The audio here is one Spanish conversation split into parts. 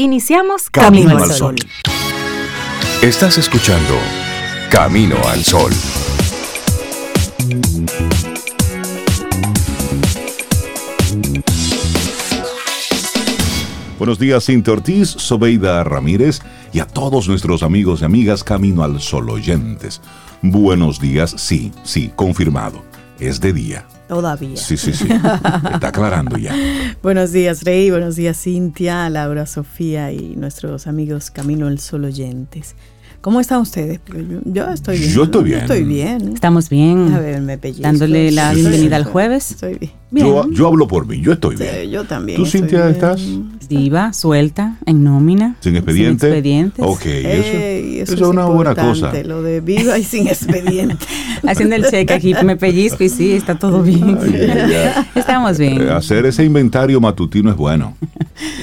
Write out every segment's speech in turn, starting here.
Iniciamos Camino, al Sol. Estás escuchando Camino al Sol. Buenos días, Cintia Ortiz, Sobeida Ramírez y a todos nuestros amigos y amigas Camino al Sol oyentes. Buenos días, sí, sí, confirmado. Es de día. Todavía. Sí, sí, sí. Está aclarando ya. buenos días, Rey. Buenos días, Cintia, Laura, Sofía y nuestros amigos Camino al Sol oyentes. ¿Cómo están ustedes? Yo estoy bien. Yo estoy bien. estoy bien. Estamos bien. A ver, me pellizco. Dándole la bienvenida al jueves. Estoy bien. Yo, yo, hablo por mí, yo estoy bien. yo también. ¿Tú, Cintia, estás? Viva, suelta, en nómina. ¿Sin expediente? Sin expedientes. Ok, eso, eso, es una buena cosa. Lo de viva y sin expediente. Haciendo el cheque aquí, me pellizco y sí, está todo bien. Estamos bien. Eh, hacer ese inventario matutino es bueno.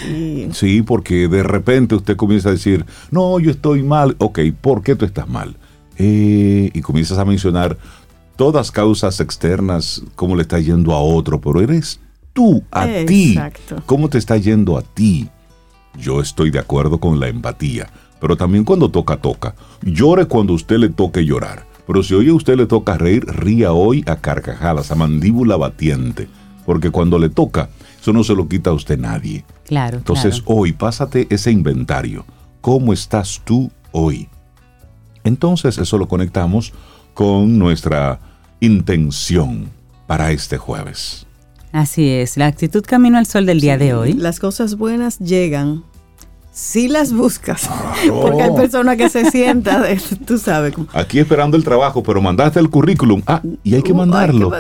Sí. sí, porque de repente usted comienza a decir, no, yo estoy mal. Ok, ¿por qué tú estás mal? Eh, y comienzas a mencionar todas causas externas, cómo le está yendo a otro, pero eres tú, a ti. ¿Cómo te está yendo a ti? Yo estoy de acuerdo con la empatía, pero también cuando toca, toca. Llore cuando usted le toque llorar. Pero si hoy a usted le toca reír, ría hoy a carcajadas, a mandíbula batiente. Porque cuando le toca, eso no se lo quita a usted nadie. Claro. Entonces hoy, pásate ese inventario. ¿Cómo estás tú hoy? Entonces eso lo conectamos con nuestra intención para este jueves. Así es, la actitud camino al sol del día de hoy. Las cosas buenas llegan si las buscas. Porque hay personas que se sientan, tú sabes. Aquí esperando el trabajo, pero mandaste el currículum. Ah, y hay que mandarlo.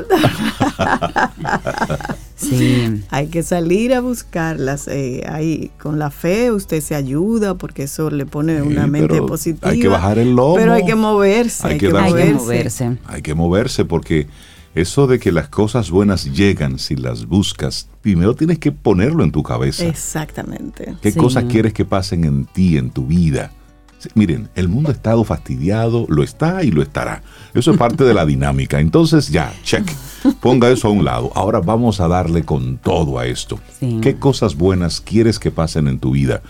Sí. Hay que salir a buscarlas. Eh, ahí, con la fe usted se ayuda porque eso le pone una mente positiva. Hay que bajar el lomo. Pero hay que moverse. Hay, que, moverse. Hay que moverse porque eso de que las cosas buenas llegan si las buscas, primero tienes que ponerlo en tu cabeza. Exactamente. ¿Qué cosas quieres que pasen en ti, en tu vida? Miren, el mundo ha estado fastidiado, lo está y lo estará. Eso es parte de la dinámica. Entonces ya, check. Ponga eso a un lado. Ahora vamos a darle con todo a esto. ¿Qué cosas buenas quieres que pasen en tu vida?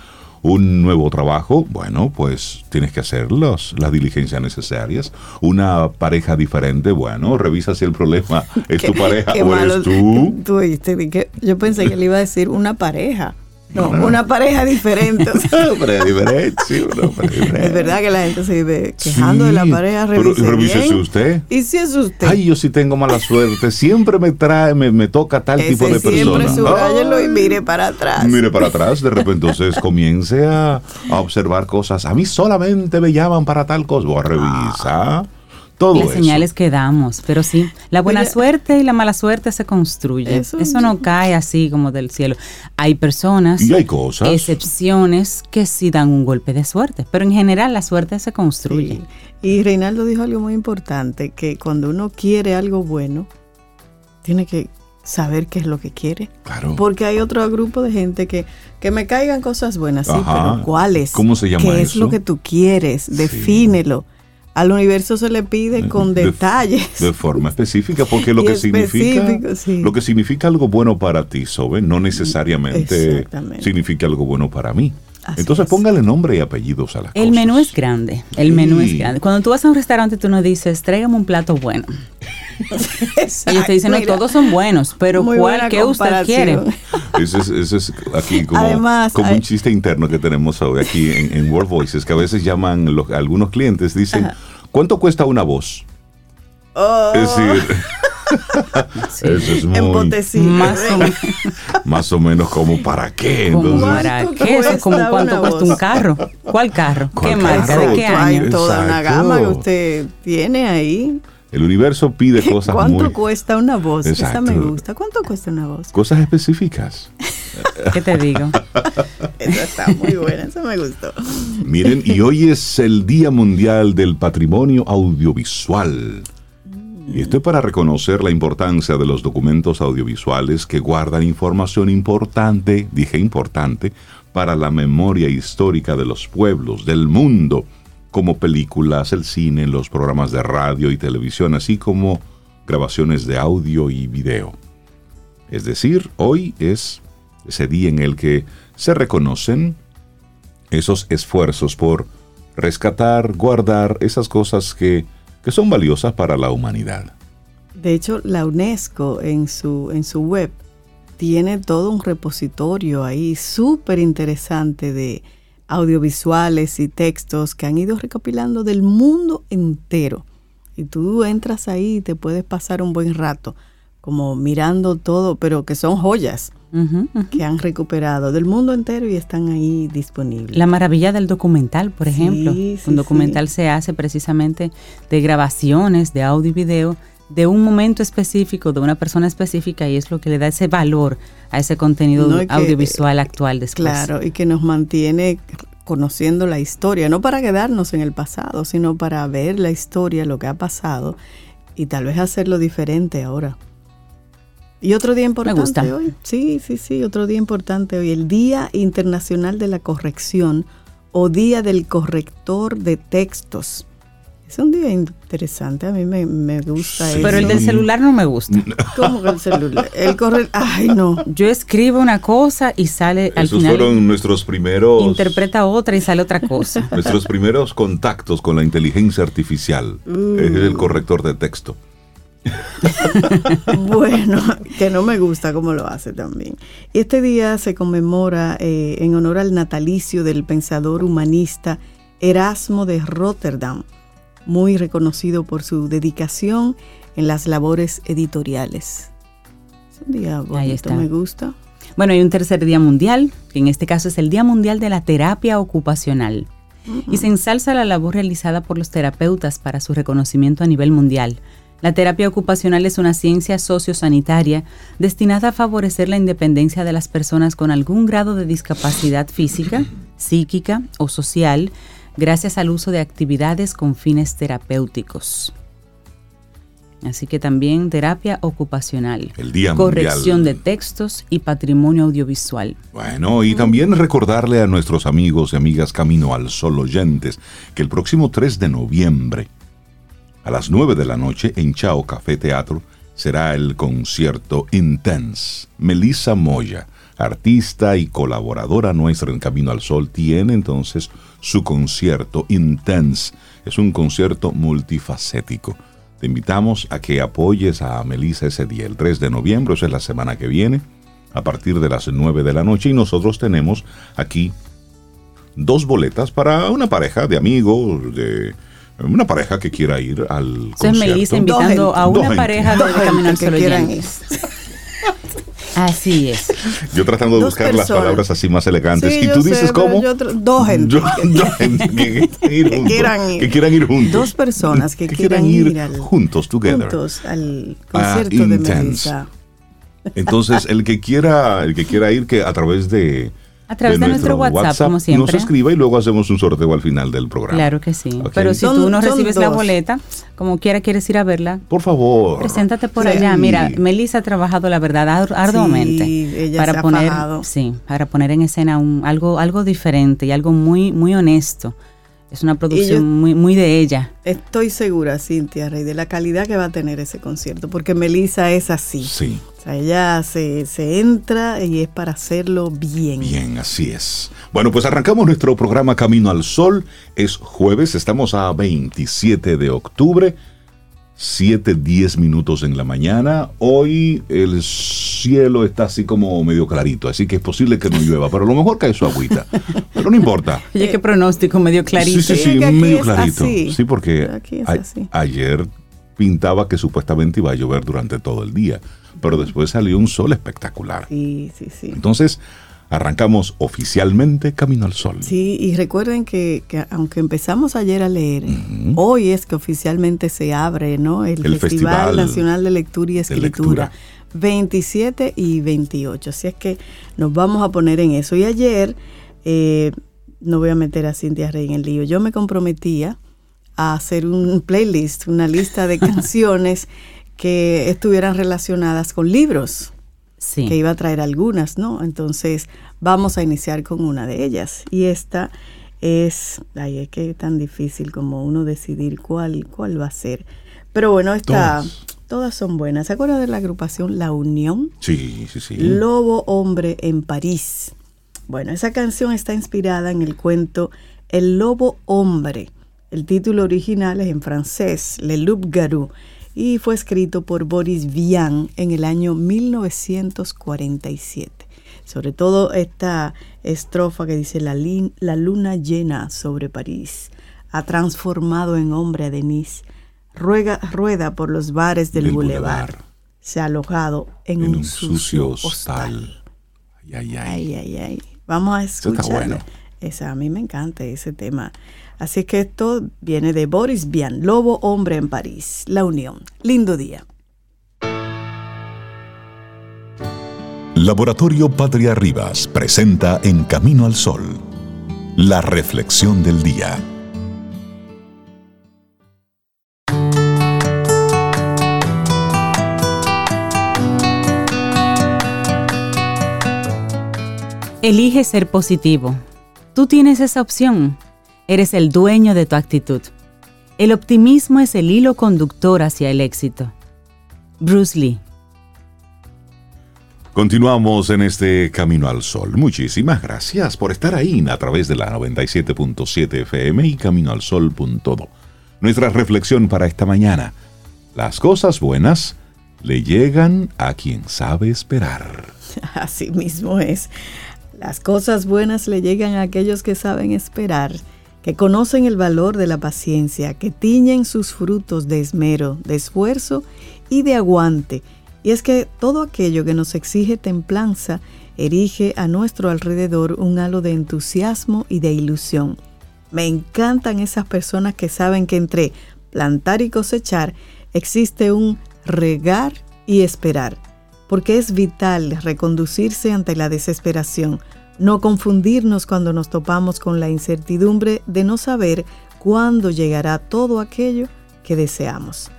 un nuevo trabajo, bueno, pues tienes que hacer las diligencias necesarias. Una pareja diferente, bueno, revisa si el problema es tu pareja o eres tú. tú yo pensé que le iba a decir una pareja. No, una pareja diferente. una pareja diferente, sí, una pareja diferente. Es verdad que la gente se vive quejando de la pareja. Revise pero revísese usted. ¿Y si es usted? Ay, yo sí tengo mala suerte. Siempre me trae, me, me toca tal tipo de persona. Siempre subrayelo y mire para atrás. Mire para atrás. De repente entonces comience a, a, observar cosas. A mí solamente me llaman para tal cosa. Voy a revisar las señales que damos, pero sí, la buena suerte y la mala suerte se construye. Eso, no cae así como del cielo. Hay personas, y hay cosas, excepciones que sí dan un golpe de suerte, pero en general la suerte se construye. Y Reinaldo dijo algo muy importante, que cuando uno quiere algo bueno, tiene que saber qué es lo que quiere. Claro. Porque hay otro grupo de gente que, que me caigan cosas buenas, sí, pero ¿cuáles? ¿Cómo se llama ¿Qué es lo que tú quieres? Defínelo al universo se le pide con detalles. De forma específica, porque lo que significa lo que significa algo bueno para ti, Sobe, no necesariamente significa algo bueno para mí. Entonces póngale nombre y apellidos a las cosas. El menú es grande, el menú es grande. Cuando tú vas a un restaurante tú no dices, tráigame un plato bueno. Ellos te dicen, no, todos son buenos, pero ¿cuál que usted quiere? Ese es, aquí como, como un chiste interno que tenemos hoy aquí en, World Voices, que a veces llaman algunos clientes, dicen, ¿cuánto cuesta una voz? Oh. Es decir, Eso es muy, más, o más o menos como para qué. ¿Para qué? Eso es como cuánto cuesta un carro. ¿Cuál carro? ¿Qué marca? ¿De qué año? Hay toda una gama que usted tiene ahí. El universo pide cosas ¿Cuánto cuesta una voz? Esa me gusta. ¿Cuánto cuesta una voz? Cosas específicas. ¿Qué te digo? Esa está muy buena, eso me gustó. Miren, y hoy es el Día Mundial del Patrimonio Audiovisual. Y esto es para reconocer la importancia de los documentos audiovisuales que guardan información importante, dije importante, para la memoria histórica de los pueblos, del mundo como películas, el cine, los programas de radio y televisión, así como grabaciones de audio y video. Es decir, hoy es ese día en el que se reconocen esos esfuerzos por rescatar, guardar esas cosas que, que son valiosas para la humanidad. De hecho, la UNESCO en su, en su web tiene todo un repositorio ahí súper interesante de audiovisuales y textos que han ido recopilando del mundo entero. Y tú entras ahí y te puedes pasar un buen rato, como mirando todo, pero que son joyas que han recuperado del mundo entero y están ahí disponibles. La maravilla del documental, por ejemplo. un documental se hace precisamente de grabaciones de audio y video de un momento específico, de una persona específica, y es lo que le da ese valor a ese contenido audiovisual actual después. Claro, y que nos mantiene conociendo la historia, no para quedarnos en el pasado, sino para ver la historia, lo que ha pasado, y tal vez hacerlo diferente ahora. Y otro día importante hoy. Sí, sí, sí, otro día importante hoy, el Día Internacional de la Corrección o Día del Corrector de Textos. Es un día interesante, a mí me, gusta eso. Pero el del celular no me gusta. ¿Cómo que el celular? El corre... Ay, no. Yo escribo una cosa y sale al Esos final. fueron nuestros primeros. Interpreta otra y sale otra cosa. nuestros primeros contactos con la inteligencia artificial. Es el mm. corrector de texto. bueno, que no me gusta cómo lo hace también. Este día se conmemora eh, en honor al natalicio del pensador humanista Erasmo de Rotterdam muy reconocido por su dedicación en las labores editoriales. Es un día bonito, me gusta. Bueno, hay un tercer día mundial, que en este caso es el Día Mundial de la Terapia Ocupacional. Y se ensalza la labor realizada por los terapeutas para su reconocimiento a nivel mundial. La terapia ocupacional es una ciencia sociosanitaria destinada a favorecer la independencia de las personas con algún grado de discapacidad física, psíquica o social gracias al uso de actividades con fines terapéuticos. Así que también terapia ocupacional, el día corrección de textos y patrimonio audiovisual. Bueno, y también recordarle a nuestros amigos y amigas Camino al Sol oyentes que el próximo 3 de noviembre, a las 9 de la noche, en Chao Café Teatro, será el concierto Intense. Melissa Moya, artista y colaboradora nuestra en Camino al Sol, tiene entonces su concierto Intense. Es un concierto multifacético. Te invitamos a que apoyes a Melissa ese día, el 3 de noviembre, eso es la semana que viene, a partir de las 9 de la noche. Y nosotros tenemos aquí dos boletas para una pareja de amigos, de una pareja que quiera ir al concierto. Melissa invitando a una pareja de Camino al Sol Así es. Yo tratando de buscar las palabras así más elegantes. y tú dices cómo. dos gente. que, quieran ir, juntos. Dos personas que, quieran ir, juntos, together. Juntos al concierto de Melissa. Entonces, el que quiera, el que quiera ir, que a través de a través de, nuestro, WhatsApp, como siempre. Nos escriba y luego hacemos un sorteo al final del programa. Claro que sí. Pero si tú no recibes la boleta, como quiera quieres ir a verla. Por favor. Preséntate por allá. Mira, Melissa ha trabajado la verdad arduamente ella para poner, sí, para poner en escena un, algo, algo diferente y algo muy, muy honesto. Es una producción muy, muy de ella. Estoy segura, Cintia Rey, de la calidad que va a tener ese concierto, porque Melissa es así. Sí ella se, se, entra y es para hacerlo bien. Bien, así es. Bueno, pues arrancamos nuestro programa Camino al Sol. Es jueves, estamos a 27 de octubre. 7, 10 minutos en la mañana. Hoy el cielo está así como medio clarito, así que es posible que no llueva, pero a lo mejor cae su agüita. Pero no importa. Oye, qué pronóstico, medio clarito. Sí, sí, sí, medio clarito. Sí, porque ayer pintaba que supuestamente iba a llover durante todo el día pero después salió un sol espectacular. Sí, sí, sí. Entonces, arrancamos oficialmente Camino al Sol. Sí, y recuerden que, aunque empezamos ayer a leer, hoy es que oficialmente se abre ¿no? el, Festival, Nacional de Lectura y Escritura. 27 y 28. Así es que nos vamos a poner en eso. Y ayer, eh, no voy a meter a Cintia Rey en el lío, yo me comprometía a hacer un playlist, una lista de canciones que estuvieran relacionadas con libros. Sí. Que iba a traer algunas, ¿no? Entonces, vamos a iniciar con una de ellas. Y esta es, ay, es que es tan difícil como uno decidir cuál, cuál va a ser. Pero bueno, esta, todas, son buenas. ¿Se acuerda de la agrupación La Unión? Sí, sí, sí. Lobo Hombre en París. Bueno, esa canción está inspirada en el cuento El Lobo Hombre. El título original es en francés, Le Loup Garou, y fue escrito por Boris Vian en el año 1947. Sobre todo esta estrofa que dice la, la luna llena sobre París ha transformado en hombre a Denise. Ruega, rueda por los bares del, boulevard. Se ha alojado en, un, sucio, hostal. Ay, ay, ay. ay, Vamos a escuchar. Esa, a mí me encanta ese tema. Así que esto viene de Boris Vian, Lobo Hombre en París, La Unión. Lindo día. Laboratorio Patria Rivas presenta En Camino al Sol, la reflexión del día. Elige ser positivo. Tú tienes esa opción. Eres el dueño de tu actitud. El optimismo es el hilo conductor hacia el éxito. Bruce Lee Continuamos en este Camino al Sol. Muchísimas gracias por estar ahí a través de la 97.7 FM y caminoalsol.do. Nuestra reflexión para esta mañana. Las cosas buenas le llegan a quien sabe esperar. Así mismo es. Las cosas buenas le llegan a aquellos que saben esperar, que conocen el valor de la paciencia, que tiñen sus frutos de esmero, de esfuerzo y de aguante y es que todo aquello que nos exige templanza erige a nuestro alrededor un halo de entusiasmo y de ilusión. Me encantan esas personas que saben que entre plantar y cosechar existe un regar y esperar, porque es vital reconducirse ante la desesperación, no confundirnos cuando nos topamos con la incertidumbre de no saber cuándo llegará todo aquello que deseamos.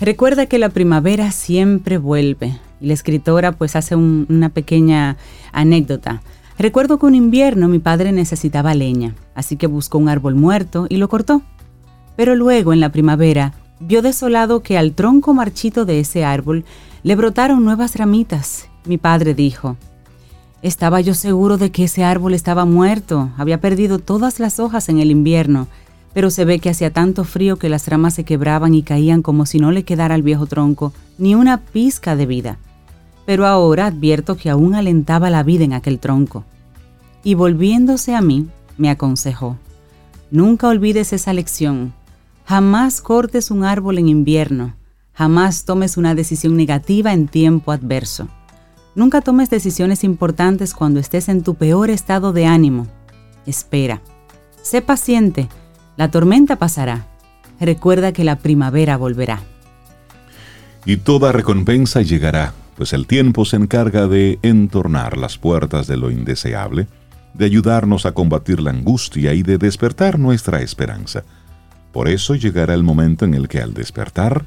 Recuerda que la primavera siempre vuelve. Y la escritora pues hace una pequeña anécdota. Recuerdo que un invierno mi padre necesitaba leña, así que buscó un árbol muerto y lo cortó. Pero luego, en la primavera, vio desolado que al tronco marchito de ese árbol le brotaron nuevas ramitas. Mi padre dijo, estaba yo seguro de que ese árbol estaba muerto, había perdido todas las hojas en el invierno pero se ve que hacía tanto frío que las ramas se quebraban y caían como si no le quedara al viejo tronco ni una pizca de vida. Pero ahora advierto que aún alentaba la vida en aquel tronco. Y volviéndose a mí, me aconsejó, nunca olvides esa lección, jamás cortes un árbol en invierno, jamás tomes una decisión negativa en tiempo adverso. Nunca tomes decisiones importantes cuando estés en tu peor estado de ánimo. Espera. Sé paciente la tormenta pasará. Recuerda que la primavera volverá. Y toda recompensa llegará, pues el tiempo se encarga de entornar las puertas de lo indeseable, de ayudarnos a combatir la angustia y de despertar nuestra esperanza. Por eso llegará el momento en el que al despertar,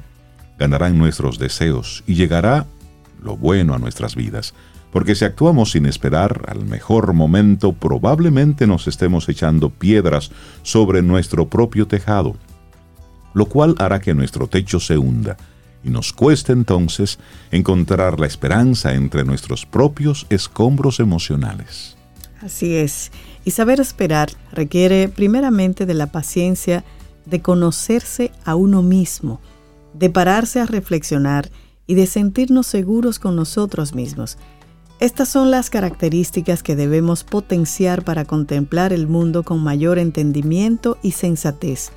ganarán nuestros deseos y llegará lo bueno a nuestras vidas porque si actuamos sin esperar al mejor momento, probablemente nos estemos echando piedras sobre nuestro propio tejado, lo cual hará que nuestro techo se hunda y nos cueste entonces encontrar la esperanza entre nuestros propios escombros emocionales. Así es, y saber esperar requiere primeramente de la paciencia de conocerse a uno mismo, de pararse a reflexionar y de sentirnos seguros con nosotros mismos estas son las características que debemos potenciar para contemplar el mundo con mayor entendimiento y sensatez.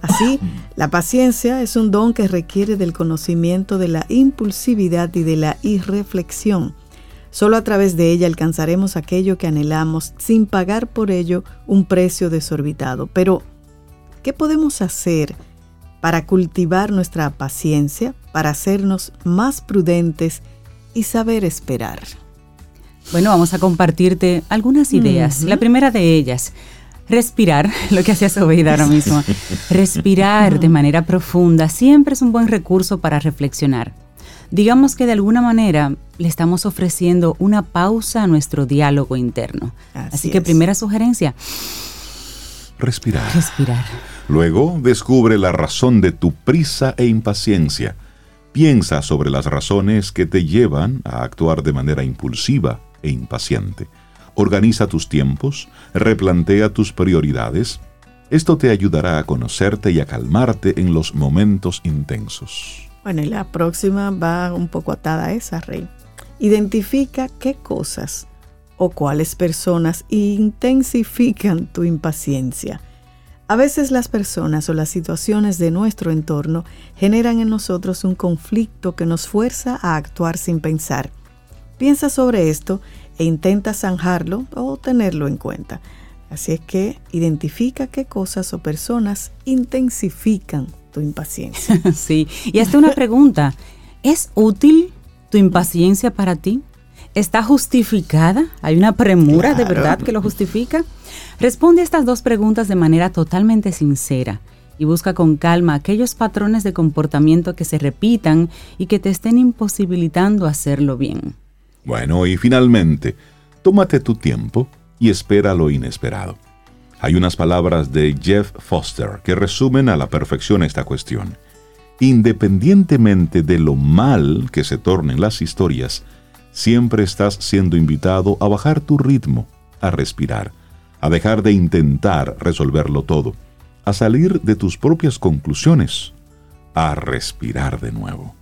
Así, la paciencia es un don que requiere del conocimiento de la impulsividad y de la irreflexión. Solo a través de ella alcanzaremos aquello que anhelamos sin pagar por ello un precio desorbitado. Pero, ¿qué podemos hacer para cultivar nuestra paciencia, para hacernos más prudentes y saber esperar? Bueno, vamos a compartirte algunas ideas. La primera de ellas, respirar, lo que hacía Sobeida ahora mismo. respirar de manera profunda siempre es un buen recurso para reflexionar. Digamos que de alguna manera le estamos ofreciendo una pausa a nuestro diálogo interno. Así, que primera sugerencia. Respirar. Respirar. Luego descubre la razón de tu prisa e impaciencia. Piensa sobre las razones que te llevan a actuar de manera impulsiva e impaciente. Organiza tus tiempos, replantea tus prioridades. Esto te ayudará a conocerte y a calmarte en los momentos intensos. Bueno, y la próxima va un poco atada a esa, Rey. Identifica qué cosas o cuáles personas intensifican tu impaciencia. A veces las personas o las situaciones de nuestro entorno generan en nosotros un conflicto que nos fuerza a actuar sin pensar. Piensa sobre esto e intenta zanjarlo o tenerlo en cuenta. Así es que identifica qué cosas o personas intensifican tu impaciencia. sí, y hasta una pregunta. ¿Es útil tu impaciencia para ti? ¿Está justificada? ¿Hay una premura de verdad que lo justifica? Responde a estas dos preguntas de manera totalmente sincera y busca con calma aquellos patrones de comportamiento que se repitan y que te estén imposibilitando hacerlo bien. Bueno, y finalmente, tómate tu tiempo y espera lo inesperado. Hay unas palabras de Jeff Foster que resumen a la perfección esta cuestión. Independientemente de lo mal que se tornen las historias, siempre estás siendo invitado a bajar tu ritmo, a respirar, a dejar de intentar resolverlo todo, a salir de tus propias conclusiones, a respirar de nuevo.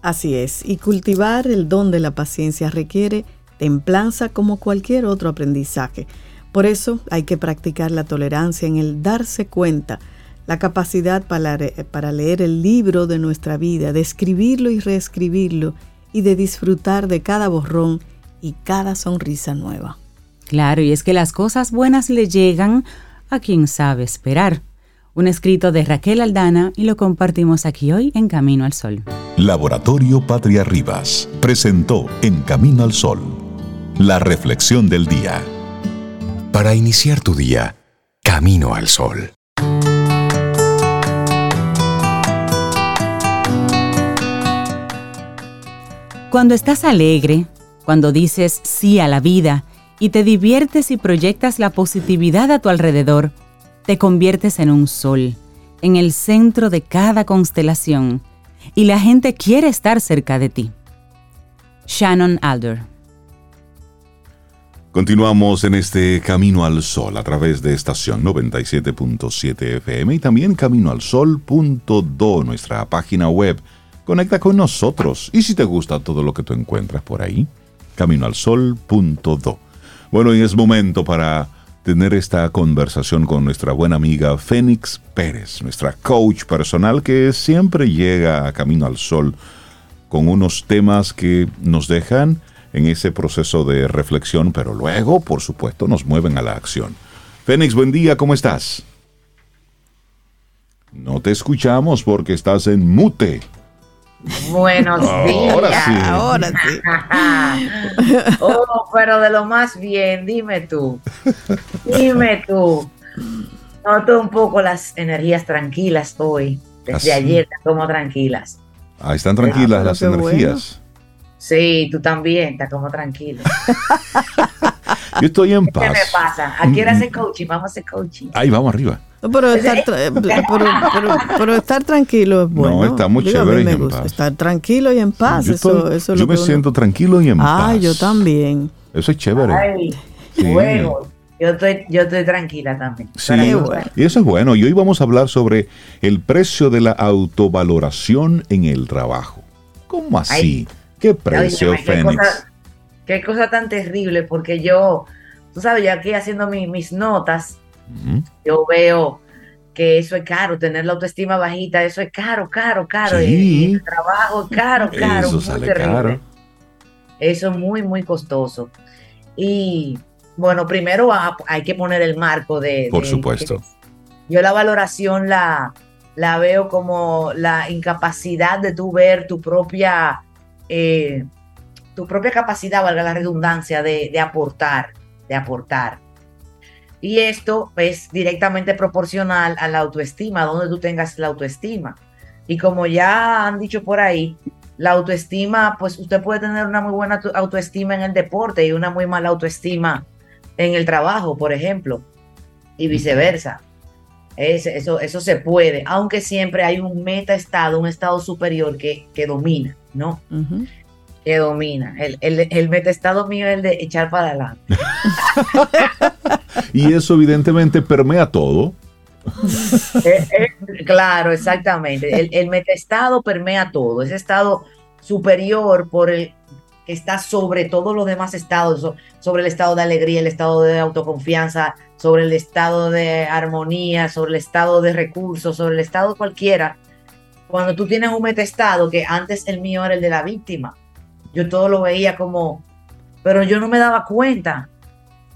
Así es, y cultivar el don de la paciencia requiere templanza como cualquier otro aprendizaje. Por eso hay que practicar la tolerancia en el darse cuenta, la capacidad para, leer el libro de nuestra vida, de escribirlo y reescribirlo y de disfrutar de cada borrón y cada sonrisa nueva. Claro, y es que las cosas buenas le llegan a quien sabe esperar un escrito de Raquel Aldana y lo compartimos aquí hoy en Camino al Sol. Laboratorio Patria Rivas presentó En Camino al Sol la reflexión del día. Para iniciar tu día, Camino al Sol. Cuando estás alegre, cuando dices sí a la vida y te diviertes y proyectas la positividad a tu alrededor, te conviertes en un sol, en el centro de cada constelación, y la gente quiere estar cerca de ti. Shannon Alder. Continuamos en este Camino al Sol a través de estación 97.7 FM y también caminoalsol.do, nuestra página web. Conecta con nosotros y si te gusta todo lo que tú encuentras por ahí, caminoalsol.do. Bueno, y es momento para tener esta conversación con nuestra buena amiga Fénix Pérez, nuestra coach personal que siempre llega a Camino al Sol con unos temas que nos dejan en ese proceso de reflexión, pero luego, por supuesto, nos mueven a la acción. Fénix, buen día, ¿cómo estás? No te escuchamos porque estás en mute. Buenos días. Ahora sí. Ahora sí. oh, pero de lo más bien, dime tú. Dime tú. Noto un poco las energías tranquilas hoy. Desde Así. ayer como tranquilas. Ah, están tranquilas Ah, las qué energías. Sí, tú también, estás como tranquilo. Yo estoy en ¿Qué paz. me pasa? Aquí era hacer coaching, vamos a hacer coaching. Ahí vamos arriba. No, pero, estar tra- pero, pero- pero estar tranquilo es bueno. está muy Digo, chévere y en gusta. paz. Estar tranquilo y en paz. yo eso, estoy- eso es yo lo me que uno- siento tranquilo y en Ah, paz. yo también. Eso es chévere. Ay, Sí. bueno, yo estoy, yo estoy tranquila también. Sí, y eso es bueno. Y hoy vamos a hablar sobre el precio de la autovaloración en el trabajo. ¿Cómo así? Ay. ¿Qué precio, qué Fénix? cosa- Qué cosa tan terrible, porque yo, tú sabes, yo aquí haciendo mi- mis notas, Yo veo que eso es caro, tener la autoestima bajita, eso es caro, caro, caro. Sí. El trabajo es caro, caro. Eso muy sale terrible. caro. Eso es muy, muy costoso. Y bueno, primero ha- hay que poner el marco de... Por de- supuesto. Yo la valoración la, la veo como la incapacidad de tú ver tu propia, eh, tu propia capacidad, valga la redundancia, de, de aportar, de aportar. Y esto es directamente proporcional a la autoestima, donde tú tengas la autoestima. Y como ya han dicho por ahí, la autoestima, pues usted puede tener una muy buena autoestima en el deporte y una muy mala autoestima en el trabajo, por ejemplo, y viceversa. Es- eso, eso se puede, aunque siempre hay un meta estado, un estado superior que, que domina, ¿no? Ujú. Que domina. El, el, el metastado mío es el de echar para adelante. y eso evidentemente permea todo. Eh, eh, claro, exactamente. El, el metastado permea todo. Ese estado superior por el que está sobre todos los demás estados, sobre el estado de alegría, el estado de autoconfianza, sobre el estado de armonía, sobre el estado de recursos, sobre el estado cualquiera. Cuando tú tienes un metastado, que antes el mío era el de la víctima, yo todo lo veía como, pero yo no me daba cuenta,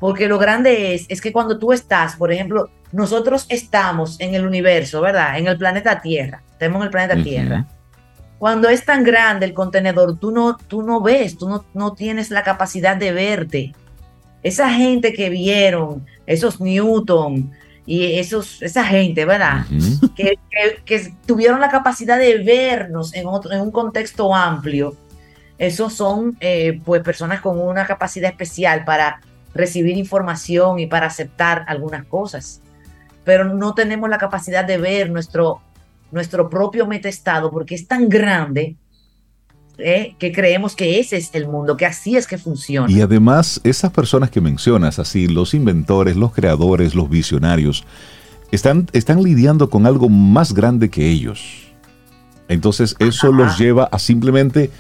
porque lo grande es, es que cuando tú estás, por ejemplo, nosotros estamos en el universo, ¿verdad? En el planeta Tierra, estamos en el planeta Tierra. Cuando es tan grande el contenedor, tú no, tú no ves, tú no, no tienes la capacidad de verte. Esa gente que vieron, esos Newton y esos, esa gente, ¿verdad? que, que, tuvieron la capacidad de vernos en, otro, en un contexto amplio esos son eh, pues personas con una capacidad especial para recibir información y para aceptar algunas cosas. Pero no tenemos la capacidad de ver nuestro, nuestro propio metastado porque es tan grande eh, que creemos que ese es el mundo, que así es que funciona. Y además, esas personas que mencionas, así, los inventores, los creadores, los visionarios, están, están lidiando con algo más grande que ellos. Entonces, eso los lleva a simplemente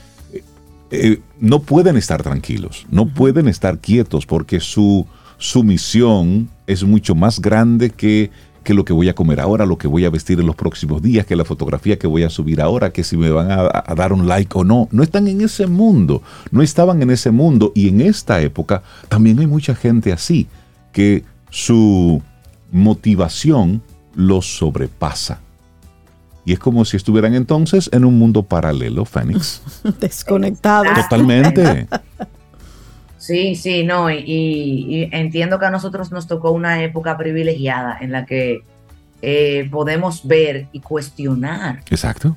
eh, no pueden estar tranquilos, no pueden estar quietos porque su, su misión es mucho más grande que, que, lo que voy a comer ahora, lo que voy a vestir en los próximos días, que la fotografía que voy a subir ahora, que si me van a, a dar un like o no. No están en ese mundo, no estaban en ese mundo y en esta época también hay mucha gente así, que su motivación los sobrepasa. Y es como si estuvieran entonces en un mundo paralelo, Fénix. Desconectados. Totalmente. Sí, sí, no, y, entiendo que a nosotros nos tocó una época privilegiada en la que eh, podemos ver y cuestionar. Exacto.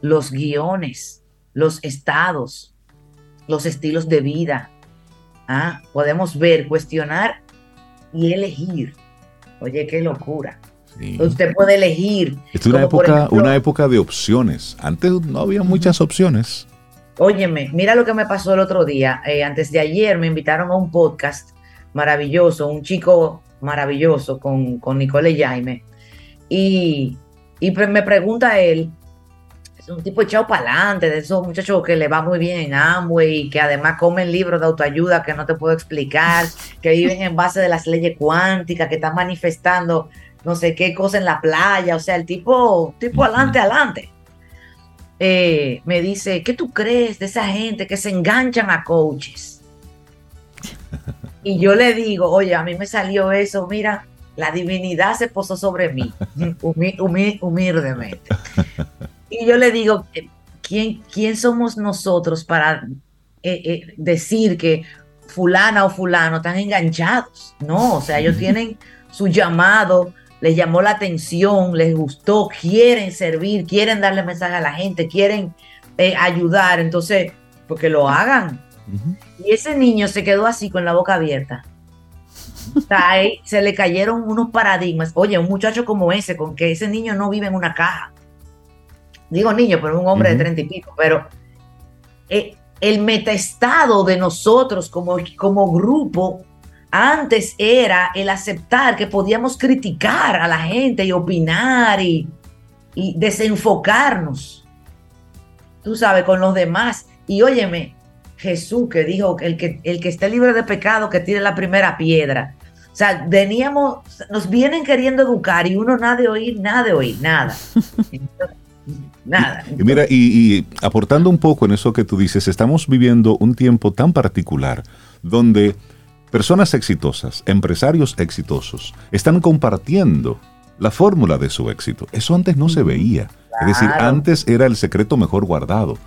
Los guiones, los estados, los estilos de vida. ¿ah? Podemos ver, cuestionar y elegir. Oye, qué locura. Usted puede elegir. Es una época, una época de opciones. Antes no había muchas opciones. Óyeme, mira lo que me pasó el otro día. Eh, antes de ayer me invitaron a un podcast maravilloso, un chico maravilloso con, con Nicole Jaime. Y, y me pregunta él, es un tipo echado para adelante, de esos muchachos que le va muy bien en Amway, que además comen libros de autoayuda que no te puedo explicar, que viven en base de las leyes cuánticas, que están manifestando no sé qué cosa en la playa, o sea, el tipo, tipo adelante, adelante. Eh, me dice, ¿qué tú crees de esa gente que se enganchan a coaches? Y yo le digo, oye, a mí me salió eso, mira, la divinidad se posó sobre mí, humildemente. Y yo le digo, eh, ¿quién, quién somos nosotros para eh, decir que fulana o fulano están enganchados? No, o sea, ellos tienen su llamado, les llamó la atención, les gustó, quieren servir, quieren darle mensaje a la gente, quieren eh, ayudar, entonces, porque lo hagan. Y ese niño se quedó así con la boca abierta. ahí se le cayeron unos paradigmas. Oye, un muchacho como ese, con que ese niño no vive en una caja. Digo niño, pero es un hombre de treinta y pico, pero eh, el metaestado de nosotros como, como grupo antes era el aceptar que podíamos criticar a la gente y opinar y, desenfocarnos, tú sabes, con los demás. Y óyeme, Jesús que dijo el que, el que esté libre de pecado, que tire la primera piedra. O sea, veníamos, nos vienen queriendo educar y uno nada de oír, nada de oír, nada. nada. Y, mira, y aportando un poco en eso que tú dices, estamos viviendo un tiempo tan particular donde Personas exitosas, empresarios exitosos, están compartiendo la fórmula de su éxito. Eso antes no se veía. Es decir, antes era el secreto mejor guardado.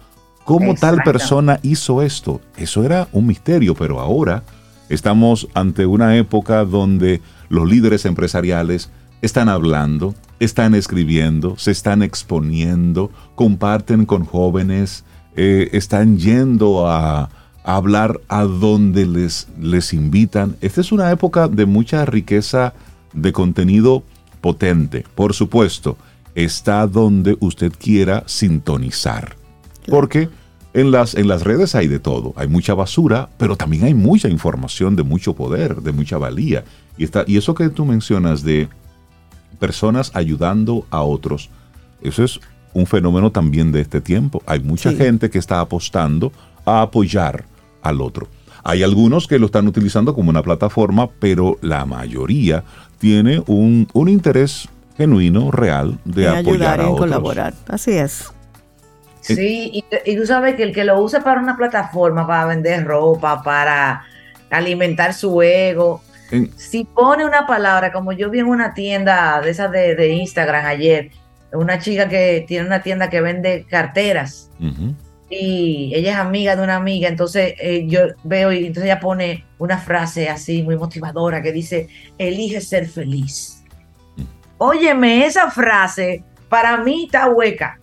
¿Cómo tal persona hizo esto? Eso era un misterio, pero ahora estamos ante una época donde los líderes empresariales están hablando, están escribiendo, se están exponiendo, comparten con jóvenes, eh, están yendo a, hablar a donde les, les invitan. Esta es una época de mucha riqueza de contenido potente. Por supuesto, está donde usted quiera sintonizar. Porque En las, en las redes hay de todo, hay mucha basura, pero también hay mucha información de mucho poder, de mucha valía. Y, está, y eso que tú mencionas de personas ayudando a otros, eso es un fenómeno también de este tiempo. Hay mucha gente que está apostando a apoyar al otro. Hay algunos que lo están utilizando como una plataforma, pero la mayoría tiene un, interés genuino, real, de apoyar a otros. colaborar. Así es. Sí, y, tú sabes que el que lo usa para una plataforma, para vender ropa, para alimentar su ego, si pone una palabra, como yo vi en una tienda de esas de, Instagram ayer, una chica que tiene una tienda que vende carteras y ella es amiga de una amiga, entonces eh, yo veo y entonces ella pone una frase así muy motivadora que dice, elige ser feliz. Óyeme, esa frase para mí está hueca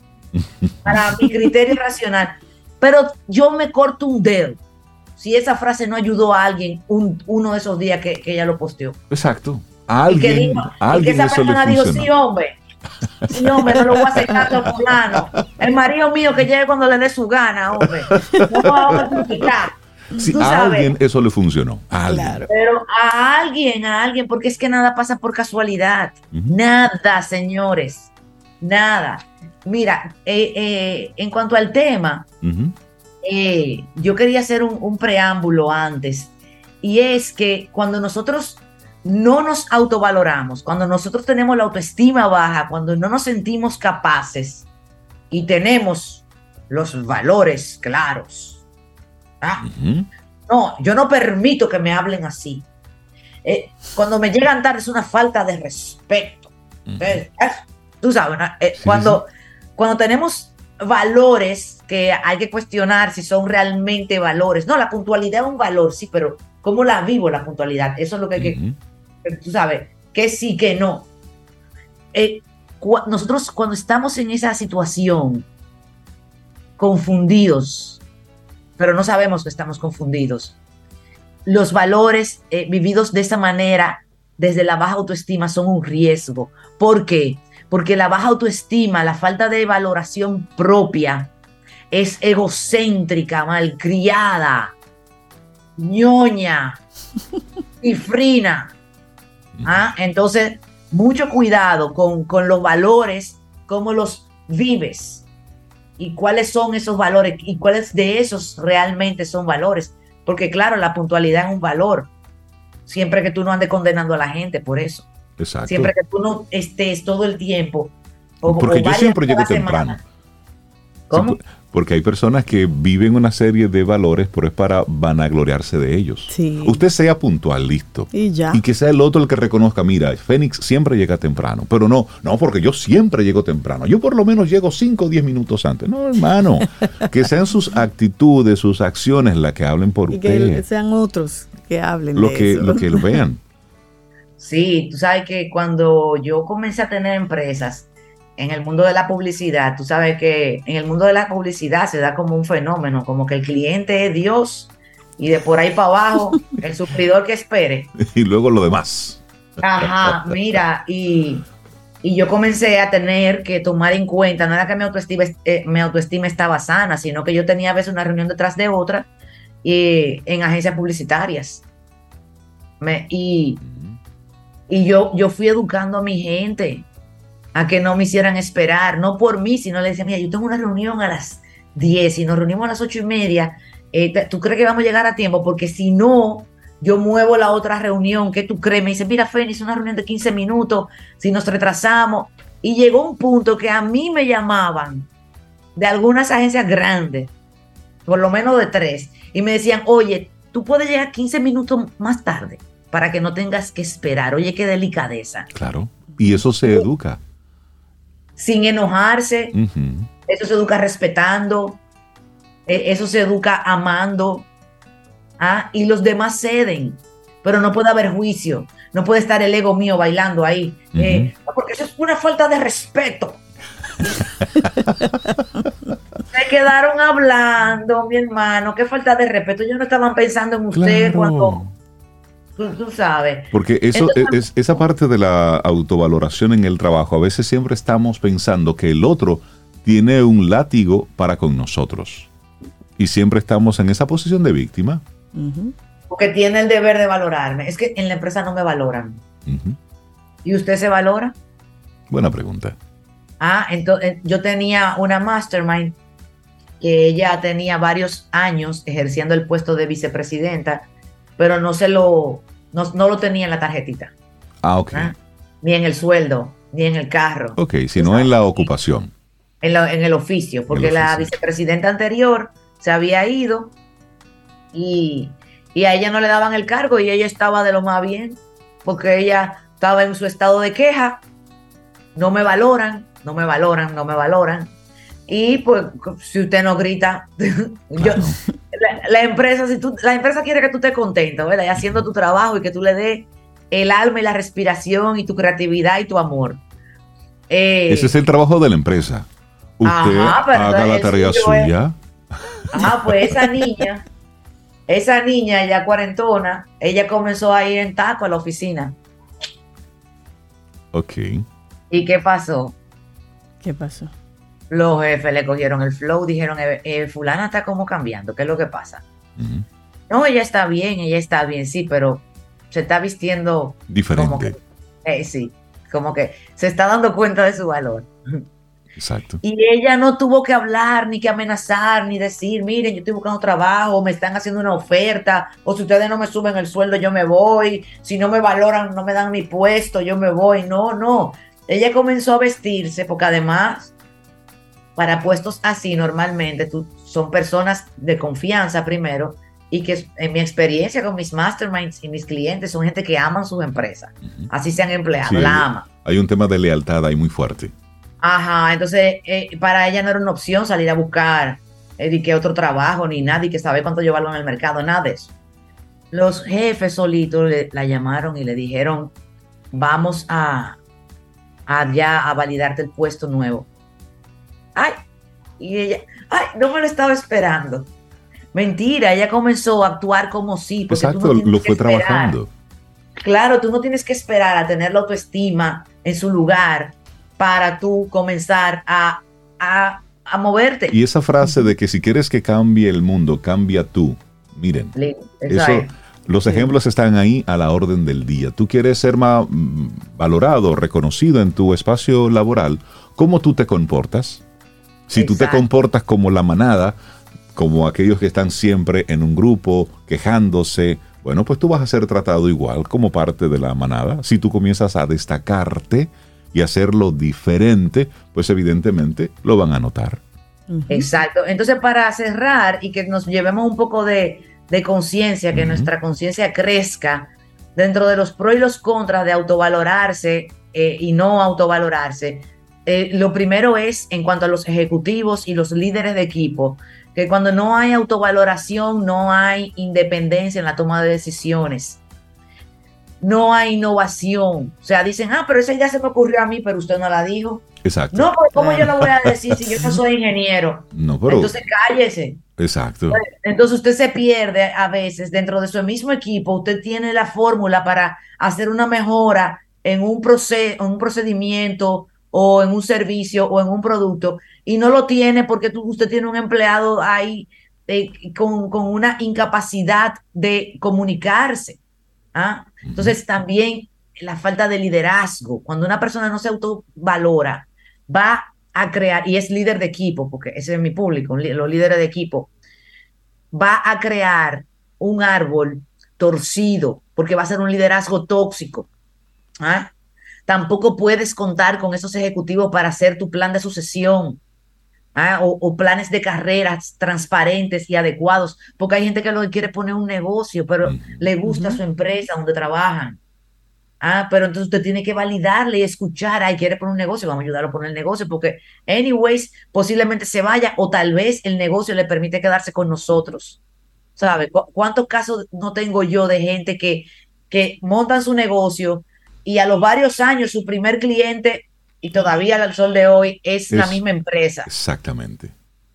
para mi criterio racional. Pero yo me corto un dedo si esa frase no ayudó a alguien uno de esos días que, ella lo posteó. Exacto. alguien, y que, esa persona dijo, sí, hombre. Sí, hombre, no lo voy a aceptar a fulano. El marido mío que llegue cuando le dé su gana, hombre. No vamos a. Si a alguien eso le funcionó. A alguien. Pero a alguien, a alguien, porque es que nada pasa por casualidad. Nada, señores. Nada. Mira, eh, eh, en cuanto al tema, eh, yo quería hacer un, preámbulo antes, y es que cuando nosotros no nos autovaloramos, cuando nosotros tenemos la autoestima baja, cuando no nos sentimos capaces y tenemos los valores claros. ¿ah? No, yo no permito que me hablen así. cuando me llegan tarde es una falta de respeto. tú sabes, cuando cuando tenemos valores que hay que cuestionar si son realmente valores. No, la puntualidad es un valor, sí, pero ¿cómo la vivo la puntualidad? Eso es lo que hay que, tú sabes, que sí, que no. Eh, nosotros cuando estamos en esa situación, confundidos, pero no sabemos que estamos confundidos, los valores eh, vividos de esa manera, desde la baja autoestima, son un riesgo. ¿Por qué? porque la baja autoestima, la falta de valoración propia, es egocéntrica, malcriada, ñoña, cifrina. ¿Ah? Entonces, mucho cuidado con, con los valores, cómo los vives y cuáles son esos valores y cuáles de esos realmente son valores. Porque claro, la puntualidad es un valor, siempre que tú no andes condenando a la gente por eso. Siempre que tú no estés todo el tiempo. Porque yo siempre llego temprano. ¿Cómo? Porque hay personas que viven una serie de valores, pero es para vanagloriarse de ellos. Usted sea puntual, listo. Y ya. Y que sea el otro el que reconozca, mira, Fénix siempre llega temprano. Pero no, no, porque yo siempre llego temprano. Yo por lo menos llego 5 o 10 minutos antes. No, hermano. que sean sus actitudes, sus acciones las que hablen por usted. Que sean otros que hablen. Lo que, Lo que lo vean. Sí, tú sabes que cuando yo comencé a tener empresas en el mundo de la publicidad, tú sabes que en el mundo de la publicidad se da como un fenómeno, como que el cliente es Dios y de por ahí para abajo el sufridor que espere. Y luego lo demás. Ajá, mira, y, yo comencé a tener que tomar en cuenta, no era que mi autoestima, eh, mi autoestima estaba sana, sino que yo tenía a veces una reunión detrás de otra y, en agencias publicitarias. Me, y y yo, yo fui educando a mi gente a que no me hicieran esperar, no por mí, sino le decía, mira, yo tengo una reunión a las 10 y nos reunimos a las 8 y media, eh, ¿tú crees que vamos a llegar a tiempo? Porque si no, yo muevo la otra reunión, ¿qué tú crees? Me dice, mira, Fénix, una reunión de 15 minutos, si nos retrasamos. Y llegó un punto que a mí me llamaban de algunas agencias grandes, por lo menos de tres, y me decían, oye, tú puedes llegar 15 minutos más tarde para que no tengas que esperar. Oye, qué delicadeza. Claro. Y eso se educa. Sin enojarse. Eso se educa respetando. E, eso se educa amando. ¿Ah? Y los demás ceden. Pero no puede haber juicio. No puede estar el ego mío bailando ahí. Eh, porque eso es una falta de respeto. Se quedaron hablando, mi hermano. Qué falta de respeto. Ellos no estaban pensando en usted cuando Tú, sabes. Porque eso es, esa parte de la autovaloración en el trabajo, a veces siempre estamos pensando que el otro tiene un látigo para con nosotros. Y siempre estamos en esa posición de víctima. Porque tiene el deber de valorarme. Es que en la empresa no me valoran. ¿Y usted se valora? Buena pregunta. Ah, entonces yo tenía una mastermind que ella tenía varios años ejerciendo el puesto de vicepresidenta, pero no se lo, no, lo tenía en la tarjetita. Ah, ok. Ah, ni en el sueldo, ni en el carro. Ok, sino en la ocupación. En, en el oficio, porque la vicepresidenta anterior se había ido y, y a ella no le daban el cargo y ella estaba de lo más bien, porque ella estaba en su estado de queja, no me valoran, no me valoran, no me valoran. Y pues si usted no grita, yo, la, empresa, si tú, la empresa quiere que tú estés contento, ¿verdad? Y haciendo tu trabajo y que tú le des el alma y la respiración y tu creatividad y tu amor. Eh, Ese es el trabajo de la empresa. Usted haga la tarea suya. Ah, pues esa niña, esa niña ya cuarentona, ella comenzó a ir en taco a la oficina. Ok. ¿Y qué pasó? ¿Qué pasó? Los jefes le cogieron el flow, dijeron, eh, eh, fulana está como cambiando, ¿qué es lo que pasa? No, ella está bien, ella está bien, sí, pero se está vistiendo diferente. Eh, sí, como que se está dando cuenta de su valor. Exacto. Y ella no tuvo que hablar, ni que amenazar, ni decir, miren, yo estoy buscando trabajo, me están haciendo una oferta, o si ustedes no me suben el sueldo, yo me voy, si no me valoran, no me dan mi puesto, yo me voy. No, no. Ella comenzó a vestirse, porque además para puestos así normalmente tú, son personas de confianza primero y que en mi experiencia con mis masterminds y mis clientes son gente que aman sus empresas, así sean empleados, la aman. Hay un tema de lealtad ahí muy fuerte. Ajá, entonces eh, para ella no era una opción salir a buscar eh, que otro trabajo ni nada y que sabe cuánto llevarlo en el mercado, nada de eso. Los jefes solitos la llamaron y le dijeron, vamos a, a ya a validarte el puesto nuevo ay, y ella, ay, no me lo estaba esperando. Mentira, ella comenzó a actuar como si. Exacto, lo fue trabajando. Claro, tú no tienes que esperar a tener la autoestima en su lugar para tú comenzar a, a, a moverte. Y esa frase de que si quieres que cambie el mundo, cambia tú. Miren, eso, los ejemplos están ahí a la orden del día. Tú quieres ser más mm, valorado, reconocido en tu espacio laboral. ¿Cómo tú te comportas? Si tú te comportas como la manada, como aquellos que están siempre en un grupo quejándose, bueno, pues tú vas a ser tratado igual como parte de la manada. Si tú comienzas a destacarte y hacerlo diferente, pues evidentemente lo van a notar. Exacto. Entonces, para cerrar y que nos llevemos un poco de, conciencia, que nuestra conciencia crezca dentro de los pros y los contras de autovalorarse eh, y no autovalorarse, eh, lo primero es en cuanto a los ejecutivos y los líderes de equipo, que cuando no hay autovaloración, no hay independencia en la toma de decisiones. No hay innovación. O sea, dicen, ah, pero esa ya se me ocurrió a mí, pero usted no la dijo. Exacto. No, pues ¿cómo yo lo voy a decir si yo no soy ingeniero? No, pero... Entonces cállese. Exacto. Entonces usted se pierde a veces dentro de su mismo equipo. Usted tiene la fórmula para hacer una mejora en un, proceso, un procedimiento o en un servicio o en un producto y no lo tiene porque tú, usted tiene un empleado ahí eh, con, una incapacidad de comunicarse. ¿ah? Entonces también la falta de liderazgo, cuando una persona no se autovalora, va a crear, y es líder de equipo, porque ese es mi público, los líderes de equipo, va a crear un árbol torcido, porque va a ser un liderazgo tóxico. ¿ah? Tampoco puedes contar con esos ejecutivos para hacer tu plan de sucesión. ¿ah? O, planes de carreras transparentes y adecuados, porque hay gente que lo quiere poner un negocio, pero le gusta su empresa donde trabajan. Ah, pero entonces usted tiene que validarle y escuchar, ay, quiere poner un negocio, vamos a ayudarlo a poner el negocio, porque anyways, posiblemente se vaya o tal vez el negocio le permite quedarse con nosotros. ¿Sabe? ¿Cuántos casos no tengo yo de gente que, que montan su negocio, y a los varios años su primer cliente, y todavía al sol de hoy, es, la misma empresa. Exactamente.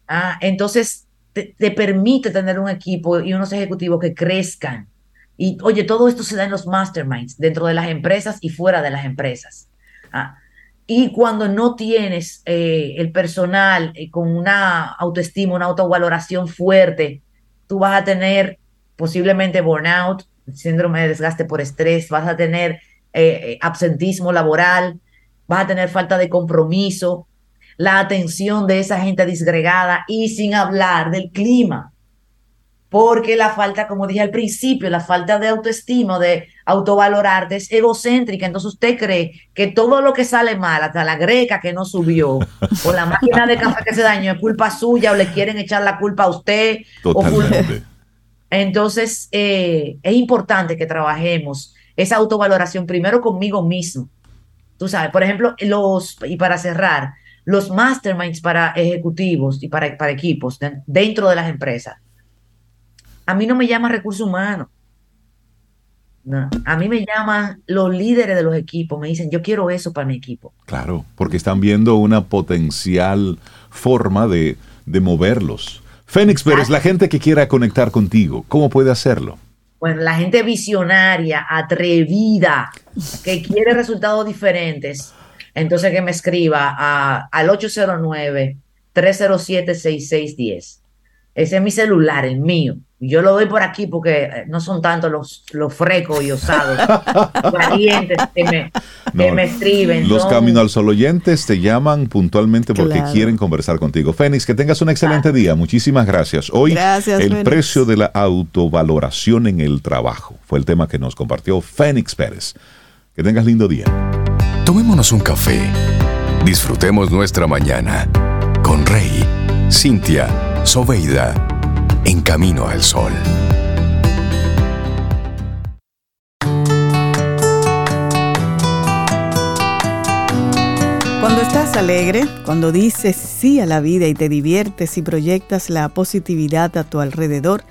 Ah, entonces te, permite tener un equipo y unos ejecutivos que crezcan. Y oye, todo esto se da en los masterminds, dentro de las empresas y fuera de las empresas. Ah, Y cuando no tienes eh, el personal eh, con una autoestima, una autovaloración fuerte, tú vas a tener posiblemente burnout, síndrome de desgaste por estrés, vas a tener eh, absentismo laboral, vas a tener falta de compromiso, la atención de esa gente disgregada y sin hablar del clima porque la falta, como dije al principio, la falta de autoestima, de autovalorarte es egocéntrica. Entonces usted cree que todo lo que sale mal, hasta la greca que no subió, o la máquina de café que se dañó, es culpa suya, o le quieren echar la culpa a usted. Totalmente. Entonces, eh, es importante que trabajemos esa autovaloración primero conmigo mismo. Tú sabes, por ejemplo, los, y para cerrar, los masterminds para ejecutivos y para, para equipos dentro de las empresas a mí no me llama recursos humanos. A mí me llaman los líderes de los equipos, me dicen, yo quiero eso para mi equipo. Claro, porque están viendo una potencial forma de, moverlos. Fénix Pérez, la gente que quiera conectar contigo, ¿cómo puede hacerlo? Bueno, la gente visionaria, atrevida, que quiere resultados diferentes, entonces que me escriba a, al 809-307-6610. Ese es mi celular, el mío. Yo lo doy por aquí porque eh, no son tantos los, los frecos y osados, valientes que me, que me escriben. Los Camino al Sol oyentes te llaman puntualmente porque quieren conversar contigo. Fénix, que tengas un excelente día. Muchísimas gracias. Hoy el precio de la autovaloración en el trabajo fue el tema que nos compartió Fénix Pérez. Que tengas lindo día. Tomémonos un café. Disfrutemos nuestra mañana con Rey, Cintia, Soveida en Camino al Sol. Cuando estás alegre, cuando dices sí a la vida y te diviertes y proyectas la positividad a tu alrededor,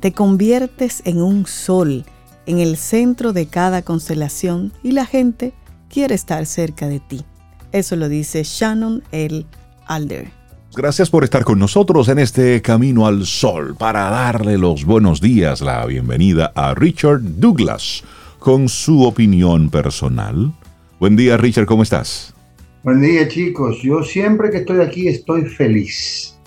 te conviertes en un sol, en el centro de cada constelación y la gente quiere estar cerca de ti. Eso lo dice Shannon L. Alder. Gracias por estar con nosotros en este Camino al Sol para darle los buenos días, la bienvenida a Richard Douglas con su opinión personal. Buen día Richard, ¿cómo estás? Buen día chicos, yo siempre que estoy aquí estoy feliz,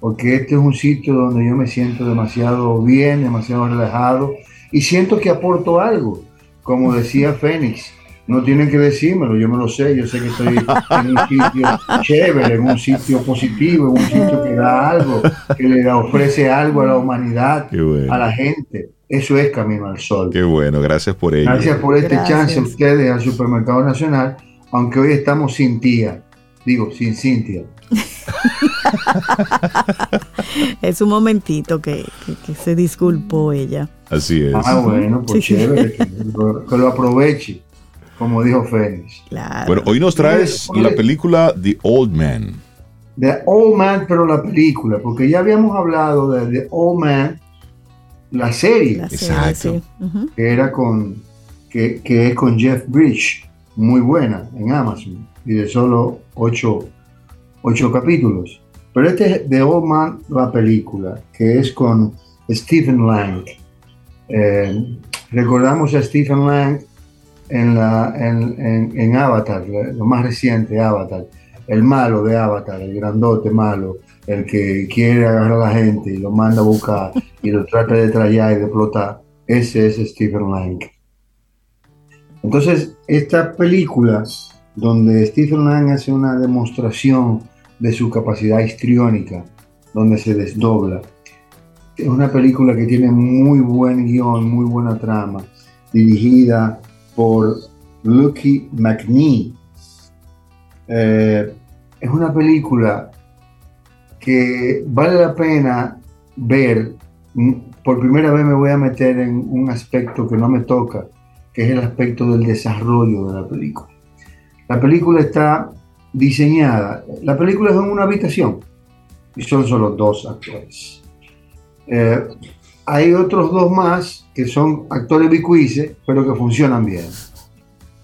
porque este es un sitio donde yo me siento demasiado bien, demasiado relajado y siento que aporto algo, como decía Fénix no tienen que decírmelo, yo me lo sé, yo sé que estoy en un sitio chévere, en un sitio positivo, en un sitio que da algo, que le ofrece algo a la humanidad, a la gente. Eso es Camino al Sol. Qué bueno, gracias por ello. Gracias por este chance a ustedes al Supermercado Nacional, aunque hoy estamos sin tía, digo, sin Cintia. es un momentito que, se disculpó ella. Así es. Ah, bueno, pues chévere, que lo aproveche como dijo Fénix. Bueno, hoy nos traes la película The Old Man. The Old Man, pero la película, porque ya habíamos hablado de The Old Man, la serie. Exacto. Que era con, que, es con Jeff Bridge, muy buena en Amazon, y de solo ocho, capítulos. Pero este es The Old Man, la película, que es con Stephen Lang. Eh, recordamos a Stephen Lang en, la, en, en, Avatar, lo más reciente, Avatar, el malo de Avatar, el grandote malo, el que quiere agarrar a la gente y lo manda a buscar y lo trata de traer y de explotar, ese es Stephen Lang. Entonces, esta película, donde Stephen Lang hace una demostración de su capacidad histriónica, donde se desdobla, es una película que tiene muy buen guion, muy buena trama, dirigida por Lucky McNee. Eh, es una película que vale la pena ver. Por primera vez me voy a meter en un aspecto que no me toca, que es el aspecto del desarrollo de la película. La película está diseñada, la película es en una habitación y son solo dos actores. Eh, hay otros dos más que son actores bicuices, pero que funcionan bien.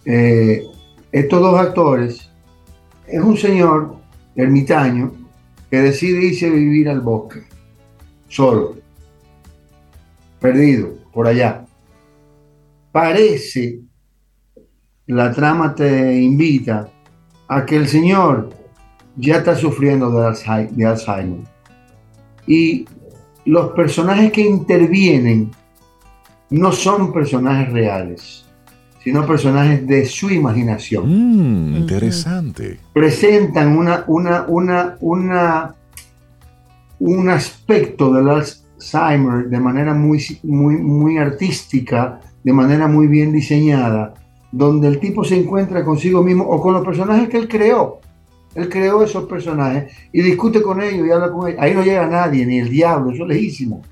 Eh, estos dos actores es un señor ermitaño que decide irse a vivir al bosque, solo, perdido, por allá. Parece, la trama te invita a que el señor ya está sufriendo de Alzheimer. Y los personajes que intervienen no son personajes reales, sino personajes de su imaginación. Mm, interesante. Presentan una, una, una, una, un aspecto del Alzheimer de manera muy, muy, muy artística, de manera muy bien diseñada, donde el tipo se encuentra consigo mismo o con los personajes que él creó. Él creó esos personajes y discute con ellos y habla con ellos. Ahí no llega nadie, ni el diablo, eso es lejísimo.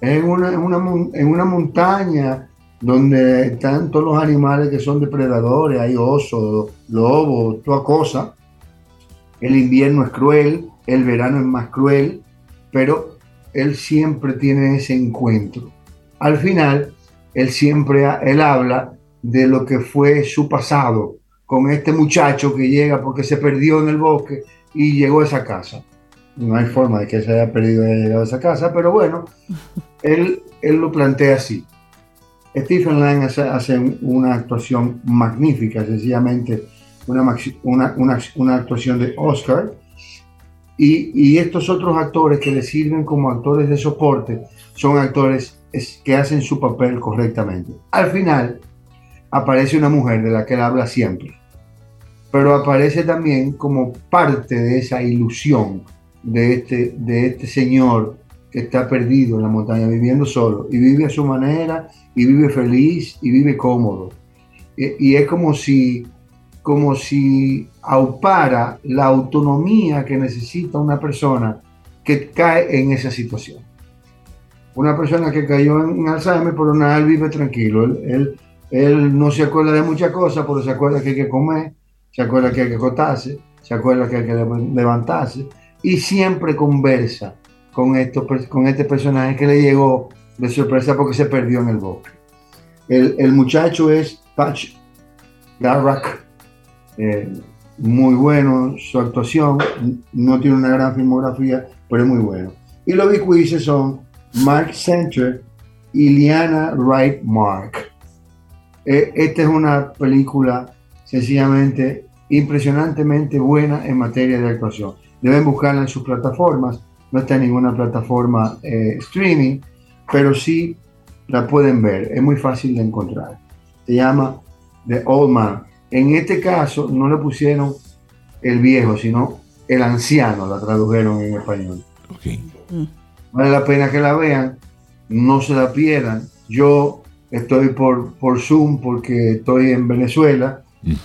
Es en una, montaña donde están todos los animales que son depredadores, hay osos, lobos, toda cosa. El invierno es cruel, el verano es más cruel, pero él siempre tiene ese encuentro. Al final, él siempre él habla de lo que fue su pasado con este muchacho que llega porque se perdió en el bosque y llegó a esa casa. No hay forma de que se haya perdido y haya llegado a esa casa, pero bueno, él, él lo plantea así. Stephen Lang hace, una actuación magnífica, sencillamente una, una, una, actuación de Oscar. Y, y, estos otros actores que le sirven como actores de soporte son actores que hacen su papel correctamente. Al final, aparece una mujer de la que él habla siempre, pero aparece también como parte de esa ilusión de este, de este señor que está perdido en la montaña, viviendo solo, y vive a su manera, y vive feliz, y vive cómodo. Y, es como si, como si aupara la autonomía que necesita una persona que cae en esa situación. Una persona que cayó en Alzheimer, pero nada, él vive tranquilo, él no se acuerda de muchas cosas, pero se acuerda que hay que comer, se acuerda que hay que acostarse, se acuerda que hay que levantarse y siempre conversa con, esto, con este personaje que le llegó de sorpresa porque se perdió en el bosque. El, muchacho es Patch Garrack, eh, muy bueno su actuación, no tiene una gran filmografía, pero es muy bueno. Y los bicuices son Mark Center y Liana Wright Mark. Eh, esta es una película sencillamente impresionantemente buena en materia de actuación. Deben buscarla en sus plataformas, no está en ninguna plataforma eh, streaming, pero sí la pueden ver, es muy fácil de encontrar. Se llama The Old Man. En este caso no le pusieron el viejo, sino el anciano, la tradujeron en español. Vale la pena que la vean, no se la pierdan. Yo estoy por, por Zoom porque estoy en Venezuela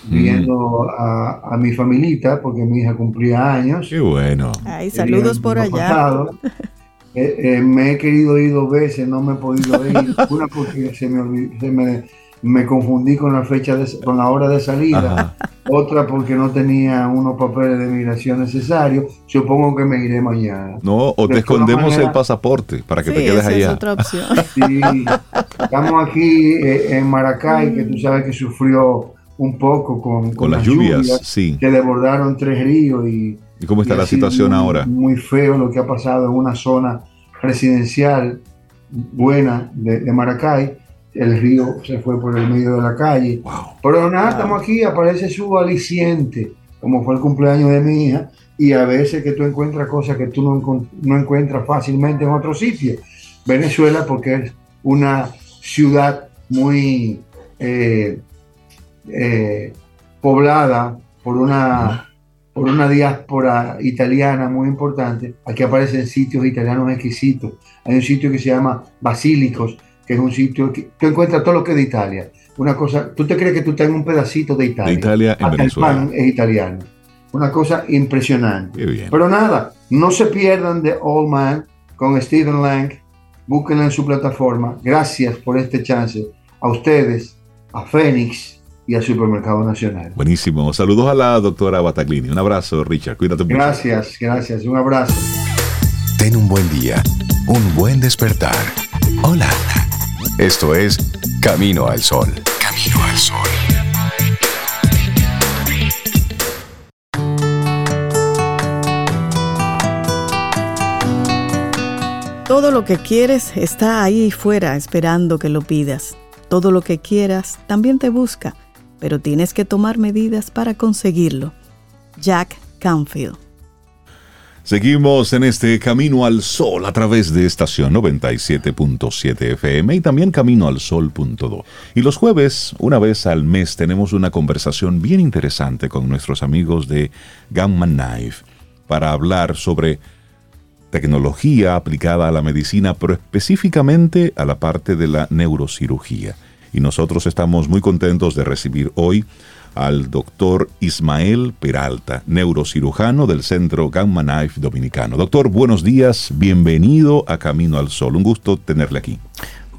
viendo a, mi familita porque mi hija cumplía años. Qué bueno. Ay, saludos por allá. Eh, eh, me he querido ir dos veces, no me he podido ir. Una porque se me, se me me confundí con la fecha, de, con la hora de salida, otra porque no tenía unos papeles de migración necesarios, supongo que me iré mañana. No, o te escondemos el pasaporte para que te quedes allá. Es otra opción. Sí, estamos aquí eh, en Maracay, que tú sabes que sufrió un poco con, con, las, lluvias, sí. que desbordaron tres ríos y... ¿Y cómo está la situación ahora? Muy feo lo que ha pasado en una zona residencial buena de, de Maracay el río se fue por el medio de la calle. Pero nada, estamos aquí, aparece su aliciente, como fue el cumpleaños de mi hija, y a veces que tú encuentras cosas que tú no, no encuentras fácilmente en otro sitio. Venezuela, porque es una ciudad muy eh, eh, poblada por una, por una diáspora italiana muy importante, aquí aparecen sitios italianos exquisitos. Hay un sitio que se llama Basílicos, que es un sitio que tú encuentras todo lo que es de Italia. Una cosa, tú te crees que tú estás en un pedacito de Italia. De Italia en Venezuela. El pan es italiano. Una cosa impresionante. Pero nada, no se pierdan de All Man con Stephen Lang. Búsquenla en su plataforma. Gracias por este chance. A ustedes, a Fénix y al Supermercado Nacional. Buenísimo. Saludos a la doctora Bataglini. Un abrazo, Richard. Cuídate mucho. Gracias, gracias. Un abrazo. Ten un buen día, un buen despertar. Hola. Esto es Camino al Sol. Camino al Sol. Todo lo que quieres está ahí fuera esperando que lo pidas. Todo lo que quieras también te busca. pero tienes que tomar medidas para conseguirlo. Jack Canfield. Seguimos en este Camino al Sol a través de estación 97.7 FM y también Camino al Sol.do. Y los jueves, una vez al mes, tenemos una conversación bien interesante con nuestros amigos de Gamma Knife para hablar sobre tecnología aplicada a la medicina, pero específicamente a la parte de la neurocirugía. Y nosotros estamos muy contentos de recibir hoy al doctor Ismael Peralta, neurocirujano del Centro Gamma Knife Dominicano. Doctor, buenos días, bienvenido a Camino al Sol. Un gusto tenerle aquí.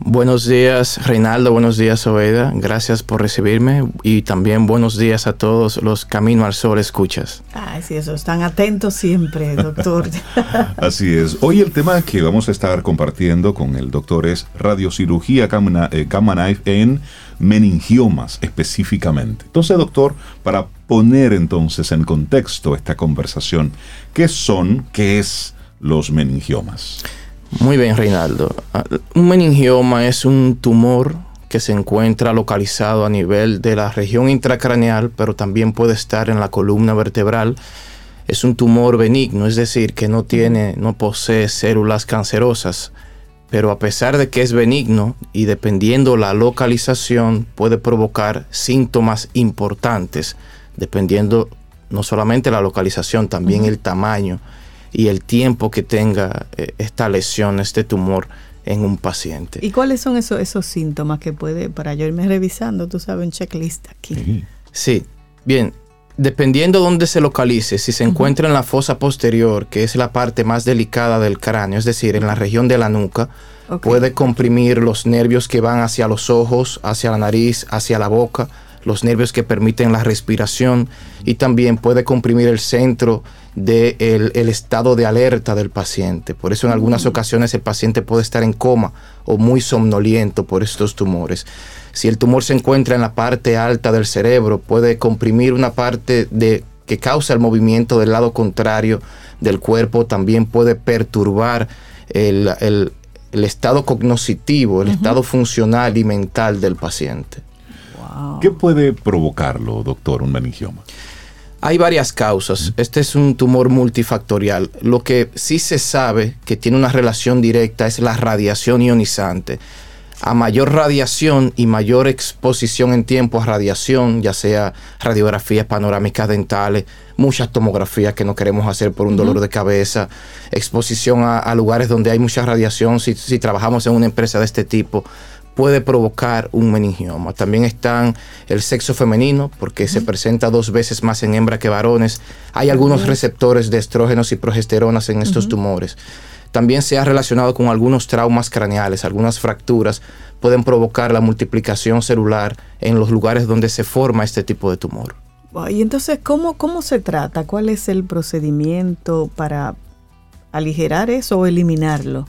Buenos días, Reinaldo. Buenos días, Oeda. Gracias por recibirme y también buenos días a todos los Camino al Sol escuchas. Ay, sí, eso. Están atentos siempre, doctor. Así es. Hoy el tema que vamos a estar compartiendo con el doctor es radiocirugía Gamma, eh, Knife en meningiomas específicamente. Entonces, doctor, para poner entonces en contexto esta conversación, ¿qué son, qué es los meningiomas? Muy bien, Reinaldo. Ah, un meningioma es un tumor que se encuentra localizado a nivel de la región intracraneal, pero también puede estar en la columna vertebral. Es un tumor benigno, es decir, que no tiene, no posee células cancerosas pero a pesar de que es benigno y dependiendo la localización puede provocar síntomas importantes, dependiendo no solamente la localización, también el tamaño y el tiempo que tenga eh, esta lesión, este tumor en un paciente. ¿Y cuáles son esos, esos síntomas que puede, para yo irme revisando, tú sabes, un checklist aquí? Sí, bien, dependiendo dónde se localice, si se encuentra en la fosa posterior, que es la parte más delicada del cráneo, es decir, en la región de la nuca, puede comprimir los nervios que van hacia los ojos, hacia la nariz, hacia la boca, los nervios que permiten la respiración y también puede comprimir el centro del el estado de alerta del paciente. Por eso en algunas ocasiones el paciente puede estar en coma o muy somnoliento por estos tumores. Si el tumor se encuentra en la parte alta del cerebro, puede comprimir una parte de, que causa el movimiento del lado contrario del cuerpo, también puede perturbar el, estado cognitivo, el estado funcional y mental del paciente. ¿Qué puede provocarlo, doctor, un meningioma? Hay varias causas. Este es un tumor multifactorial. Lo que sí se sabe que tiene una relación directa es la radiación ionizante a mayor radiación y mayor exposición en tiempo a radiación, ya sea radiografías panorámicas dentales, muchas tomografías que no queremos hacer por un dolor de cabeza, exposición a, lugares donde hay mucha radiación, si, trabajamos en una empresa de este tipo, puede provocar un meningioma. También están el sexo femenino, porque se presenta dos veces más en hembra que varones. Hay algunos receptores de estrógenos y progesteronas en estos tumores también se ha relacionado con algunos traumas craneales, algunas fracturas pueden provocar la multiplicación celular en los lugares donde se forma este tipo de tumor. Y entonces, ¿cómo, cómo se trata? ¿Cuál es el procedimiento para aligerar eso o eliminarlo?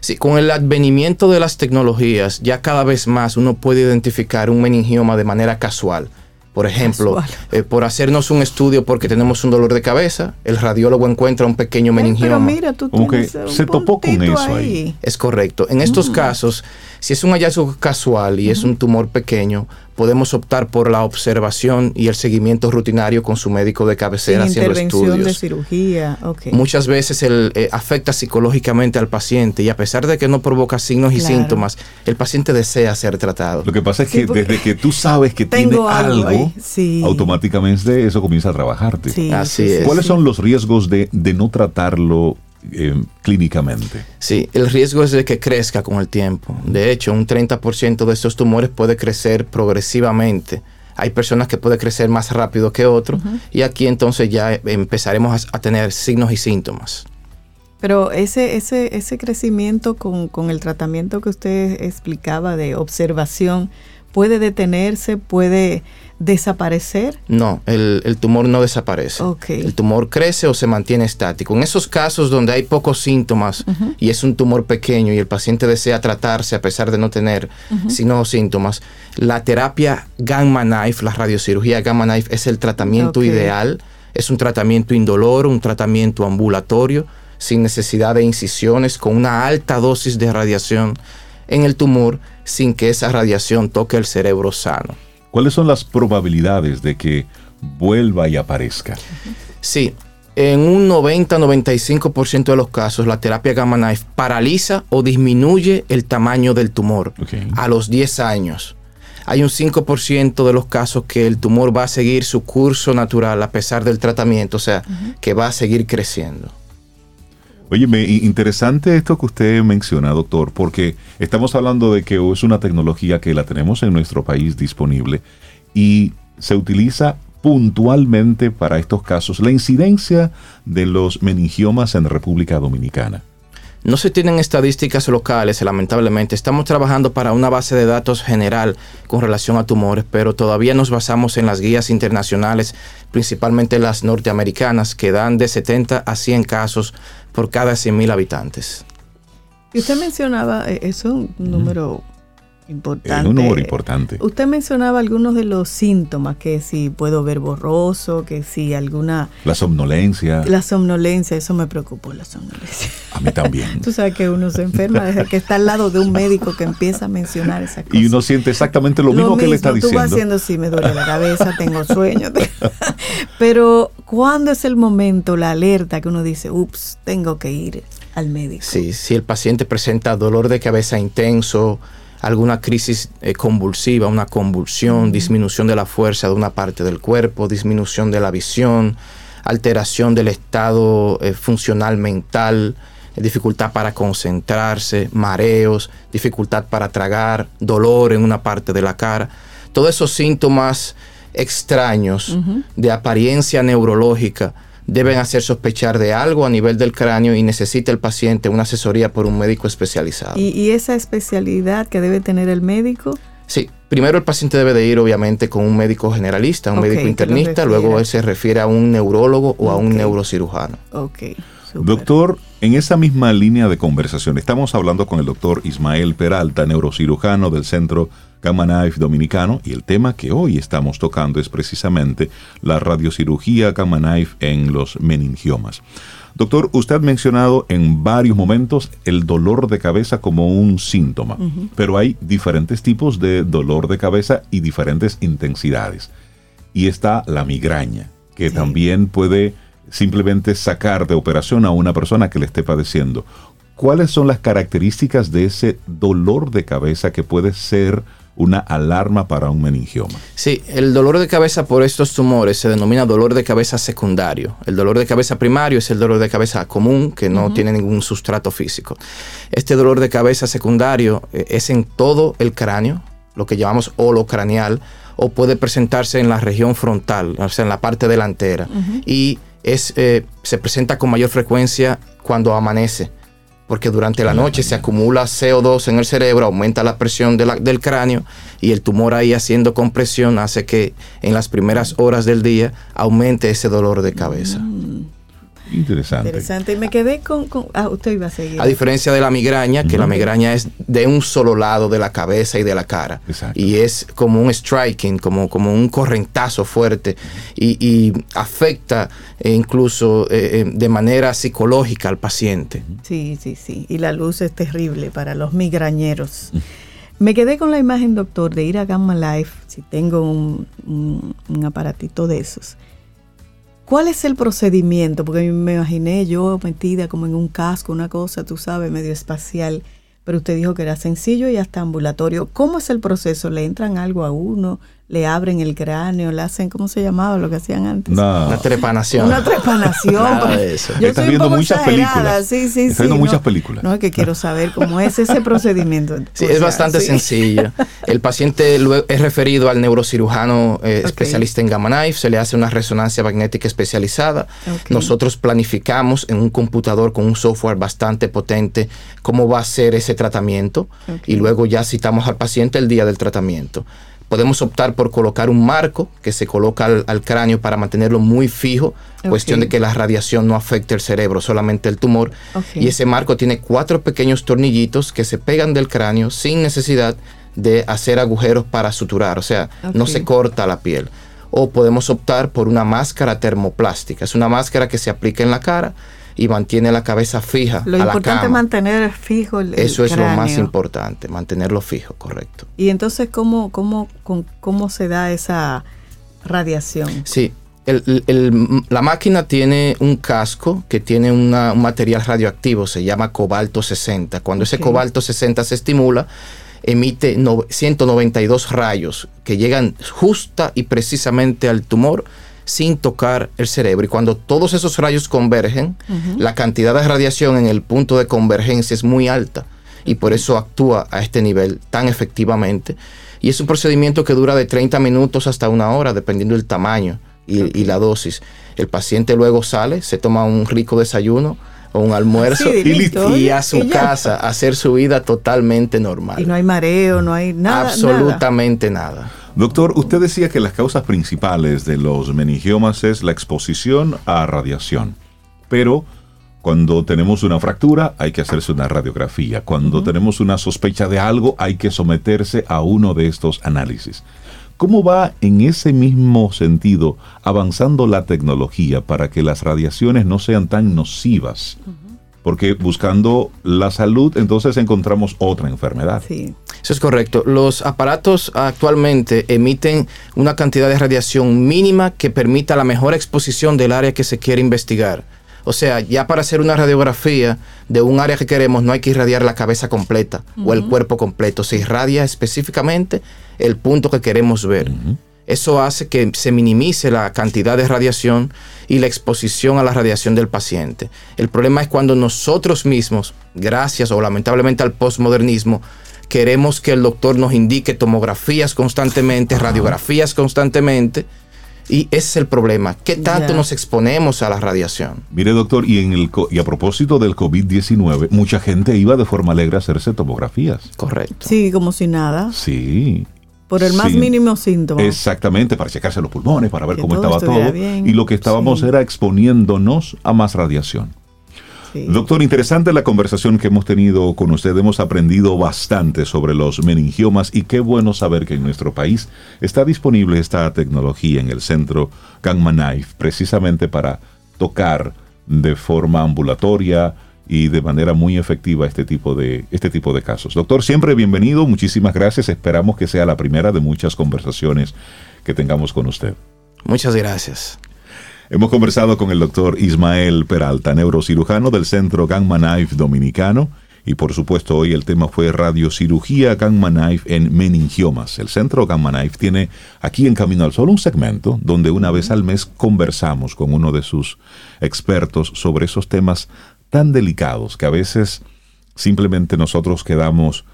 Sí, con el advenimiento de las tecnologías, ya cada vez más uno puede identificar un meningioma de manera casual por ejemplo, eh, por hacernos un estudio porque tenemos un dolor de cabeza, el radiólogo encuentra un pequeño meningioma. Pero mira, tú se topó con eso ahí. Es correcto. En estos mm. casos, si es un hallazgo casual y es un tumor pequeño, podemos optar por la observación y el seguimiento rutinario con su médico de cabecera haciendo estudios. de cirugía, Muchas veces el, eh, afecta psicológicamente al paciente y a pesar de que no provoca signos y síntomas, el paciente desea ser tratado. Lo que pasa es que desde que tú sabes que tiene algo, automáticamente eso comienza a trabajarte. Así es. ¿Cuáles son los riesgos de, de no tratarlo eh, clínicamente. Sí, el riesgo es de que crezca con el tiempo. De hecho, un 30% de estos tumores puede crecer progresivamente. Hay personas que puede crecer más rápido que otros y aquí entonces ya empezaremos a, tener signos y síntomas. Pero ese, ese, ese crecimiento con, con el tratamiento que usted explicaba de observación, puede detenerse, puede desaparecer? No, el, tumor no desaparece. El tumor crece o se mantiene estático. En esos casos donde hay pocos síntomas y es un tumor pequeño y el paciente desea tratarse a pesar de no tener sino síntomas, la terapia Gamma Knife, la radiocirugía Gamma Knife es el tratamiento ideal. Es un tratamiento indoloro, un tratamiento ambulatorio, sin necesidad de incisiones, con una alta dosis de radiación en el tumor sin que esa radiación toque el cerebro sano. ¿Cuáles son las probabilidades de que vuelva y aparezca? Sí, en un 90-95% de los casos, la terapia Gamma Knife paraliza o disminuye el tamaño del tumor a los 10 años. Hay un 5% de los casos que el tumor va a seguir su curso natural a pesar del tratamiento, o sea, que va a seguir creciendo. Oye, interesante esto que usted menciona, doctor, porque estamos hablando de que es una tecnología que la tenemos en nuestro país disponible y se utiliza puntualmente para estos casos. La incidencia de los meningiomas en República Dominicana. No se tienen estadísticas locales, lamentablemente. Estamos trabajando para una base de datos general con relación a tumores, pero todavía nos basamos en las guías internacionales, principalmente las norteamericanas, que dan de 70 a 100 casos por cada 100.000 habitantes. Y usted mencionaba, eh, eso es un número importante. Es un número importante. Usted mencionaba algunos de los síntomas, que si puedo ver borroso, que si alguna... La somnolencia. La somnolencia, eso me preocupó, la somnolencia. A mí también. Tú sabes que uno se enferma desde que está al lado de un médico que empieza a mencionar esa cosa. Y uno siente exactamente lo, mismo, que le está diciendo. Tú vas haciendo, sí, me duele la cabeza, tengo sueño. Pero, ¿cuándo es el momento, la alerta que uno dice, ups, tengo que ir al médico? Sí, si el paciente presenta dolor de cabeza intenso, alguna crisis eh, convulsiva, una convulsión, disminución de la fuerza de una parte del cuerpo, disminución de la visión, alteración del estado eh, funcional mental, dificultad para concentrarse, mareos, dificultad para tragar, dolor en una parte de la cara. Todos esos síntomas extraños de apariencia neurológica deben hacer sospechar de algo a nivel del cráneo y necesita el paciente una asesoría por un médico especializado. ¿Y, esa especialidad que debe tener el médico? Sí, primero el paciente debe de ir obviamente con un médico generalista, un médico internista, luego él se refiere a un neurólogo o a un neurocirujano. Ok. Doctor, en esa misma línea de conversación, estamos hablando con el doctor Ismael Peralta, neurocirujano del Centro Gamma Knife Dominicano, y el tema que hoy estamos tocando es precisamente la radiocirugía Gamma Knife en los meningiomas. Doctor, usted ha mencionado en varios momentos el dolor de cabeza como un síntoma, pero hay diferentes tipos de dolor de cabeza y diferentes intensidades. Y está la migraña, que también puede simplemente sacar de operación a una persona que le esté padeciendo. ¿Cuáles son las características de ese dolor de cabeza que puede ser una alarma para un meningioma. Sí, el dolor de cabeza por estos tumores se denomina dolor de cabeza secundario. El dolor de cabeza primario es el dolor de cabeza común que no tiene ningún sustrato físico. Este dolor de cabeza secundario eh, es en todo el cráneo, lo que llamamos holocranial, o puede presentarse en la región frontal, o sea, en la parte delantera. Y es, eh, se presenta con mayor frecuencia cuando amanece, porque durante la noche se acumula CO2 en el cerebro, aumenta la presión del cráneo y el tumor ahí haciendo compresión hace que en las primeras horas del día aumente ese dolor de cabeza. Mm. Interesante. Interesante. Y me quedé con, Ah, usted iba a seguir. A diferencia de la migraña, que la migraña es de un solo lado de la cabeza y de la cara. Y es como un striking, como, como un correntazo fuerte. y, afecta eh, incluso eh, eh, de manera psicológica al paciente. Sí, sí, sí. Y la luz es terrible para los migrañeros. Me quedé con la imagen, doctor, de ir a Gamma Life, si tengo un, un aparatito de esos ¿Cuál es el procedimiento? Porque me imaginé yo metida como en un casco, una cosa, tú sabes, medio espacial, pero usted dijo que era sencillo y hasta ambulatorio. ¿Cómo es el proceso? ¿Le entran algo a uno? Le abren el cráneo, le hacen, ¿cómo se llamaba lo que hacían antes? Una trepanación. Una trepanación. Nada de eso. Yo Estás viendo muchas películas. Sí, sí, Estás viendo muchas películas. No, es que quiero saber cómo es ese procedimiento. Sí, es bastante sencillo. El paciente es referido al neurocirujano eh, especialista en Gamma Knife, se le hace una resonancia magnética especializada. Nosotros planificamos en un computador con un software bastante potente cómo va a ser ese tratamiento y luego ya citamos al paciente el día del tratamiento. Podemos optar por colocar un marco que se coloca al, cráneo para mantenerlo muy fijo, cuestión de que la radiación no afecte el cerebro, solamente el tumor. Y ese marco tiene cuatro pequeños tornillitos que se pegan del cráneo sin necesidad de hacer agujeros para suturar, o sea, no se corta la piel. O podemos optar por una máscara termoplástica. Es una máscara que se aplica en la cara y mantiene la cabeza fija. Lo importante es mantener fijo el Eso es lo más importante, mantenerlo fijo, correcto. Y entonces, ¿cómo, cómo, cómo se da esa radiación? Sí, la máquina tiene un casco que tiene un material radioactivo, se llama cobalto 60. Cuando ese cobalto 60 se estimula, emite 192 rayos que llegan justa y precisamente al tumor sin tocar el cerebro. Y cuando todos esos rayos convergen, la cantidad de radiación en el punto de convergencia es muy alta y por eso actúa a este nivel tan efectivamente. Y es un procedimiento que dura de 30 minutos hasta una hora, dependiendo del tamaño y, la dosis. El paciente luego sale, se toma un rico desayuno o un almuerzo y, a su casa a hacer su vida totalmente normal. Y no hay mareo, no hay nada. Absolutamente nada. Doctor, usted decía que las causas principales de los meningiomas es la exposición a radiación, pero cuando tenemos una fractura hay que hacerse una radiografía, cuando tenemos una sospecha de algo hay que someterse a uno de estos análisis. ¿Cómo va en ese mismo sentido avanzando la tecnología para que las radiaciones no sean tan nocivas? Porque buscando la salud entonces encontramos otra enfermedad. Sí. Eso es correcto. Los aparatos actualmente emiten una cantidad de radiación mínima que permita la mejor exposición del área que se quiere investigar. O sea, ya para hacer una radiografía de un área que queremos no hay que irradiar la cabeza completa o el cuerpo completo. Se irradia específicamente el punto que queremos ver. Eso hace que se minimice la cantidad de radiación y la exposición a la radiación del paciente. El problema es cuando nosotros mismos, gracias o lamentablemente al postmodernismo, queremos que el doctor nos indique tomografías constantemente, radiografías constantemente, y ese es el problema. ¿Qué tanto nos exponemos a la radiación? Mire, doctor, y, en el, y a propósito del COVID-19, mucha gente iba de forma alegre a hacerse tomografías. Correcto. Sí, como si nada. Sí. Por el más mínimo síntoma. Exactamente, para checarse los pulmones, para ver cómo estaba todo. y lo que estábamos era exponiéndonos a más radiación. Doctor, interesante la conversación que hemos tenido con usted. Hemos aprendido bastante sobre los meningiomas y qué bueno saber que en nuestro país está disponible esta tecnología en el centro Gamma Knife, precisamente para tocar de forma ambulatoria y de manera muy efectiva este tipo de este tipo de casos. Doctor, siempre bienvenido, muchísimas gracias. Esperamos que sea la primera de muchas conversaciones que tengamos con usted. Muchas gracias. Hemos conversado con el doctor Ismael Peralta, neurocirujano del Centro Gamma Knife Dominicano. Y por supuesto hoy el tema fue radiocirugía Gamma Knife en meningiomas. El Centro Gamma Knife tiene aquí en Camino al Sol un segmento donde una vez al mes conversamos con uno de sus expertos sobre esos temas tan delicados que a veces simplemente nosotros quedamos,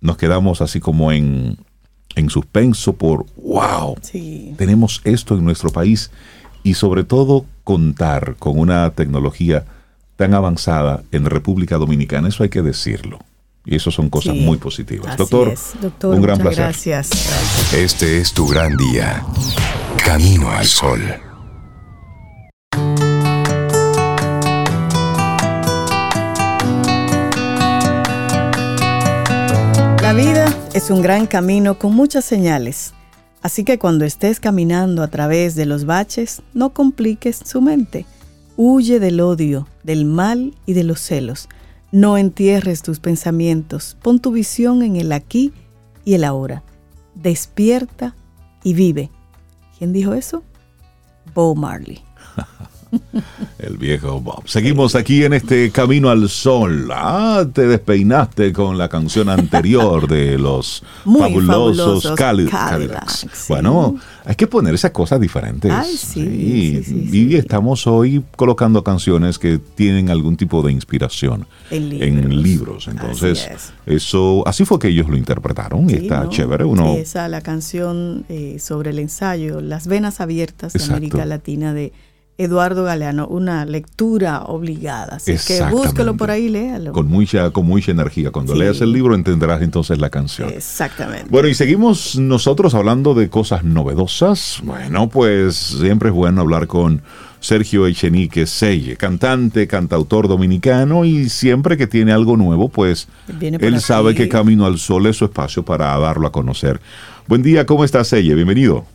nos quedamos así como en, en suspenso por, wow, tenemos esto en nuestro país y sobre todo contar con una tecnología tan avanzada en República Dominicana, eso hay que decirlo. Y eso son cosas muy positivas. Doctor, un gran placer. Gracias. Este es tu gran día. Camino al sol. La vida es un gran camino con muchas señales Así que cuando estés caminando a través de los baches, no compliques su mente. Huye del odio, del mal y de los celos. No entierres tus pensamientos. Pon tu visión en el aquí y el ahora. Despierta y vive. ¿Quién dijo eso? Bo Marley. El viejo Bob. Seguimos aquí en este Camino al Sol. Ah, te despeinaste con la canción anterior de los fabulosos, Cadillacs. Bueno, hay que poner esas cosas diferentes. y estamos hoy colocando canciones que tienen algún tipo de inspiración en libros. Entonces, eso, así fue que ellos lo interpretaron y está chévere. Uno, esa la canción eh, sobre el ensayo, Las venas abiertas de América Latina de Eduardo Galeano, una lectura obligada. Así que búsquelo por ahí, léalo. Con mucha, con mucha energía. Cuando leas el libro entenderás entonces la canción. Exactamente. Bueno, y seguimos nosotros hablando de cosas novedosas. Bueno, pues siempre es bueno hablar con Sergio Echenique Selle, cantante, cantautor dominicano y siempre que tiene algo nuevo, pues él sabe que Camino al Sol es su espacio para darlo a conocer. Buen día, ¿cómo estás, Selle? Bienvenido.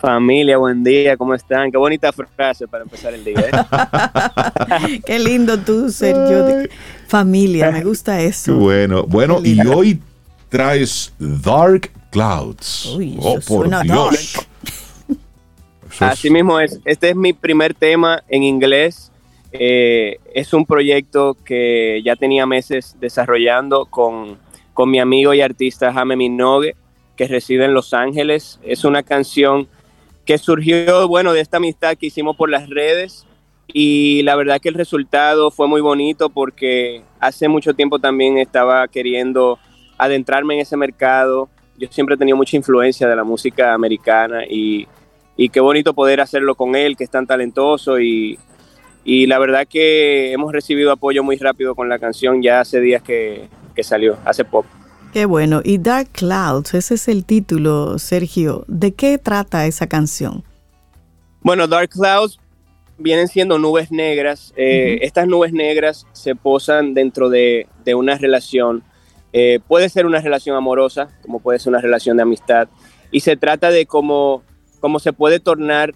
Familia, buen día, ¿cómo están? Qué bonita frase para empezar el día. ¿eh? Qué lindo tú, Sergio. Familia, me gusta eso. Bueno, bueno, y hoy traes Dark Clouds. Uy, oh, por Dios. Así mismo es. Este es mi primer tema en inglés. Eh, es un proyecto que ya tenía meses desarrollando con, con mi amigo y artista Jaime Minogue, que reside en Los Ángeles. Es una canción que surgió, bueno, de esta amistad que hicimos por las redes y la verdad que el resultado fue muy bonito porque hace mucho tiempo también estaba queriendo adentrarme en ese mercado. Yo siempre he tenido mucha influencia de la música americana y, y qué bonito poder hacerlo con él, que es tan talentoso y, y la verdad que hemos recibido apoyo muy rápido con la canción ya hace días que, que salió, hace poco. Qué bueno. Y Dark Clouds, ese es el título, Sergio. ¿De qué trata esa canción? Bueno, Dark Clouds vienen siendo nubes negras. Eh, estas nubes negras se posan dentro de, una relación. Eh, puede ser una relación amorosa, como puede ser una relación de amistad. Y se trata de cómo, cómo se puede tornar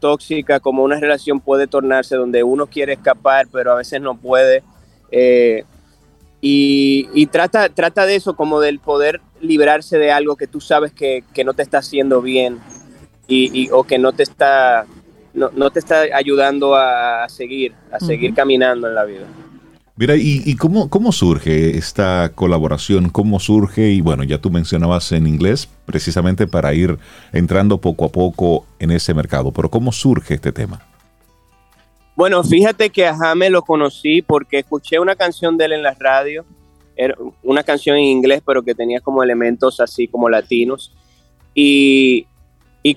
tóxica, como una relación puede tornarse donde uno quiere escapar, pero a veces no puede. Eh, y, trata, trata de eso, como del poder librarse de algo que tú sabes que, no te está haciendo bien y, o que no te está, no, te está ayudando a, seguir, a seguir caminando en la vida. Mira, ¿y, cómo, cómo, surge esta colaboración? ¿Cómo surge? Y bueno, ya tú mencionabas en inglés precisamente para ir entrando poco a poco en ese mercado, pero ¿cómo surge este tema? Bueno, fíjate que a Jame lo conocí porque escuché una canción de él en la radio, era una canción en inglés, pero que tenía como elementos así como latinos. Y,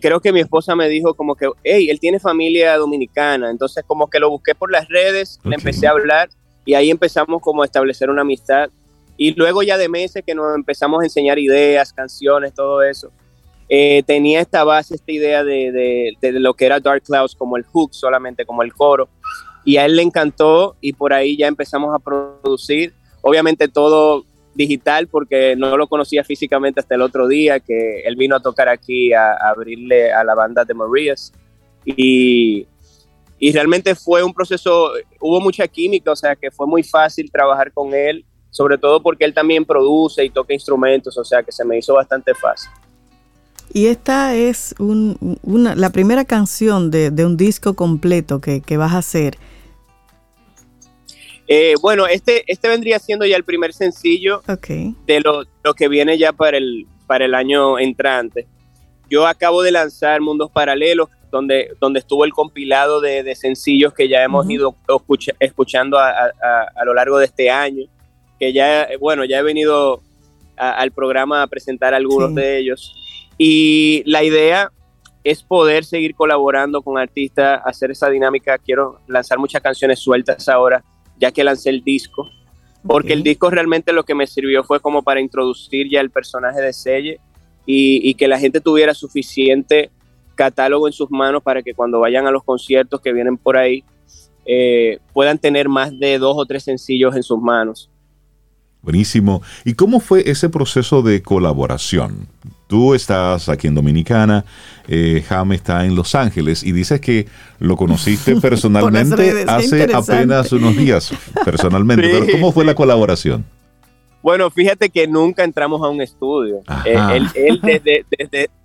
creo que mi esposa me dijo como que, hey, él tiene familia dominicana. Entonces como que lo busqué por las redes, le empecé a hablar y ahí empezamos como a establecer una amistad. Y luego ya de meses que nos empezamos a enseñar ideas, canciones, todo eso. Eh, tenía esta base, esta idea de, lo que era Dark Clouds como el hook, solamente como el coro. Y a él le encantó y por ahí ya empezamos a producir. Obviamente todo digital porque no lo conocía físicamente hasta el otro día que él vino a tocar aquí a, abrirle a la banda de Marias. Y, y realmente fue un proceso, hubo mucha química, o sea que fue muy fácil trabajar con él, sobre todo porque él también produce y toca instrumentos, o sea que se me hizo bastante fácil. Y esta es una, la primera canción de, un disco completo que, vas a hacer. Eh, bueno, este, este vendría siendo ya el primer sencillo de lo, que viene ya para el, para el año entrante. Yo acabo de lanzar Mundos Paralelos, donde, donde estuvo el compilado de, sencillos que ya hemos ido escuchando a, lo largo de este año, que ya, bueno, ya he venido al programa a presentar algunos de ellos. Y la idea es poder seguir colaborando con artistas, hacer esa dinámica. Quiero lanzar muchas canciones sueltas ahora, ya que lancé el disco, porque el disco realmente lo que me sirvió fue como para introducir ya el personaje de Selle y, que la gente tuviera suficiente catálogo en sus manos para que cuando vayan a los conciertos que vienen por ahí eh, puedan tener más de dos o tres sencillos en sus manos. Buenísimo. ¿Y cómo fue ese proceso de colaboración? Tú estás aquí en Dominicana, eh, Jaime está en Los Ángeles y dices que lo conociste personalmente hace apenas unos días, personalmente. Pero ¿cómo fue la colaboración? Bueno, fíjate que nunca entramos a un estudio. Eh, él, desde,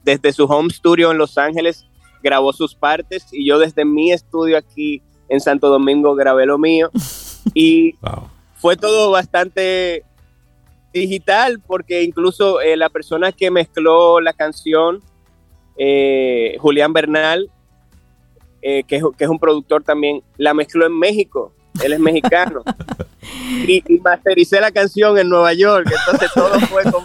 desde, su home studio en Los Ángeles grabó sus partes y yo desde mi estudio aquí en Santo Domingo grabé lo mío. Y fue todo bastante digital, porque incluso eh, la persona que mezcló la canción, eh, Julián Bernal, eh, que, es, un productor también, la mezcló en México. Él es mexicano. y, mastericé la canción en Nueva York. Entonces todo fue como.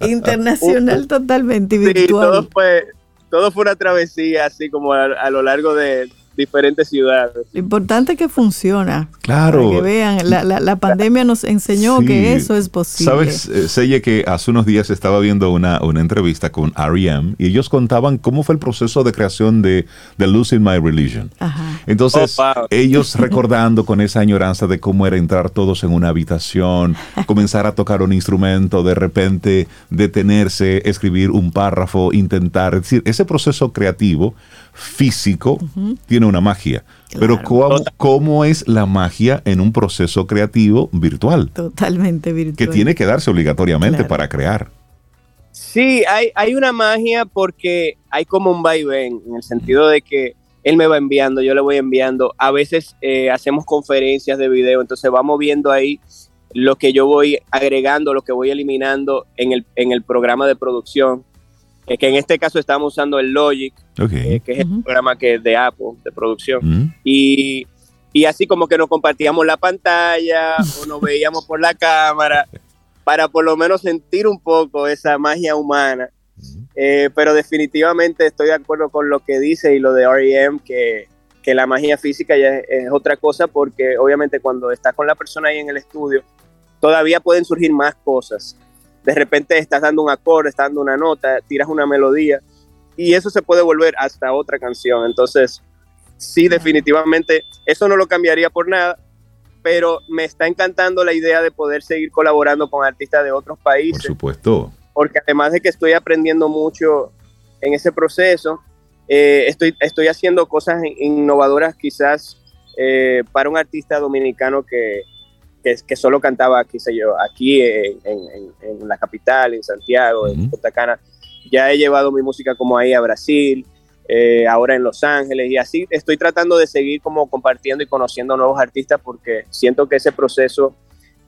Internacional totalmente virtual. todo fue, todo fue una travesía, así como a, lo largo de, diferentes ciudades. Lo importante es que funciona. Claro. Para que vean, la, la, pandemia nos enseñó que eso es posible. Sabes, eh, Seye, que hace unos días estaba viendo una, una entrevista con R.E.M. y ellos contaban cómo fue el proceso de creación de, de Losing My Religion. Ajá. Entonces, oh, ellos recordando con esa añoranza de cómo era entrar todos en una habitación, comenzar a tocar un instrumento, de repente detenerse, escribir un párrafo, intentar, es decir, ese proceso creativo físico tiene una magia. Pero ¿cómo, es la magia en un proceso creativo virtual? Totalmente virtual. Que tiene que darse obligatoriamente para crear. Sí, hay, hay una magia porque hay como un vaivén, en el sentido de que él me va enviando, yo le voy enviando. A veces eh, hacemos conferencias de video, entonces vamos viendo ahí lo que yo voy agregando, lo que voy eliminando en el, en el programa de producción que en este caso estamos usando el Logic, eh, que es el programa que es de Apple, de producción. y, y, así como que nos compartíamos la pantalla o nos veíamos por la cámara para por lo menos sentir un poco esa magia humana. Eh, pero definitivamente estoy de acuerdo con lo que dice y lo de REM, que, que la magia física ya es, es, otra cosa porque obviamente cuando estás con la persona ahí en el estudio, todavía pueden surgir más cosas de repente estás dando un acorde, estás dando una nota, tiras una melodía y eso se puede volver hasta otra canción. Entonces, sí, definitivamente, eso no lo cambiaría por nada, pero me está encantando la idea de poder seguir colaborando con artistas de otros países. Por supuesto. Porque además de que estoy aprendiendo mucho en ese proceso, eh, estoy, estoy haciendo cosas innovadoras quizás eh, para un artista dominicano que, que, solo cantaba, qué sé yo, aquí en, la capital, en Santiago, en Punta Cana. Ya he llevado mi música como ahí a Brasil, eh, ahora en Los Ángeles y así estoy tratando de seguir como compartiendo y conociendo nuevos artistas porque siento que ese proceso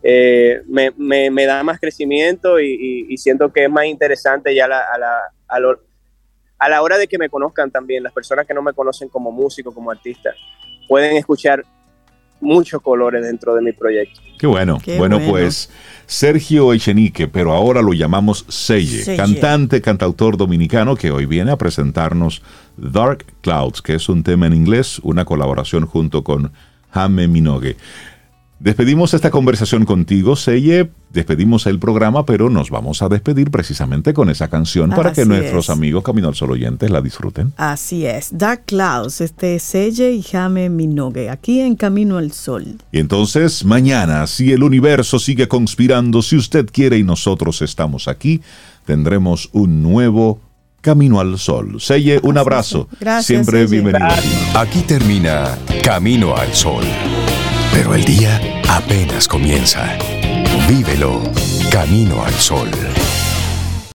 eh, me, me, da más crecimiento y, siento que es más interesante ya a la, a, la, a, la hora de que me conozcan también, las personas que no me conocen como músico, como artista, pueden escuchar muchos colores dentro de mi proyecto. Qué bueno. bueno, pues Sergio Echenique, pero ahora lo llamamos Seye, cantante, cantautor dominicano que hoy viene a presentarnos Dark Clouds, que es un tema en inglés, una colaboración junto con Jaime Minogue. Despedimos esta conversación contigo, Seye. Despedimos el programa, pero nos vamos a despedir precisamente con esa canción para que nuestros amigos Camino al Sol oyentes la disfruten. Así es. Dark Clouds, este Seye y Jame Minogue, aquí en Camino al Sol. Y entonces, mañana, si el universo sigue conspirando, si usted quiere y nosotros estamos aquí, tendremos un nuevo Camino al Sol. Seye, un abrazo. Gracias. Siempre bienvenido. Aquí termina Camino al Sol. Pero el día apenas comienza. Vívelo camino al sol.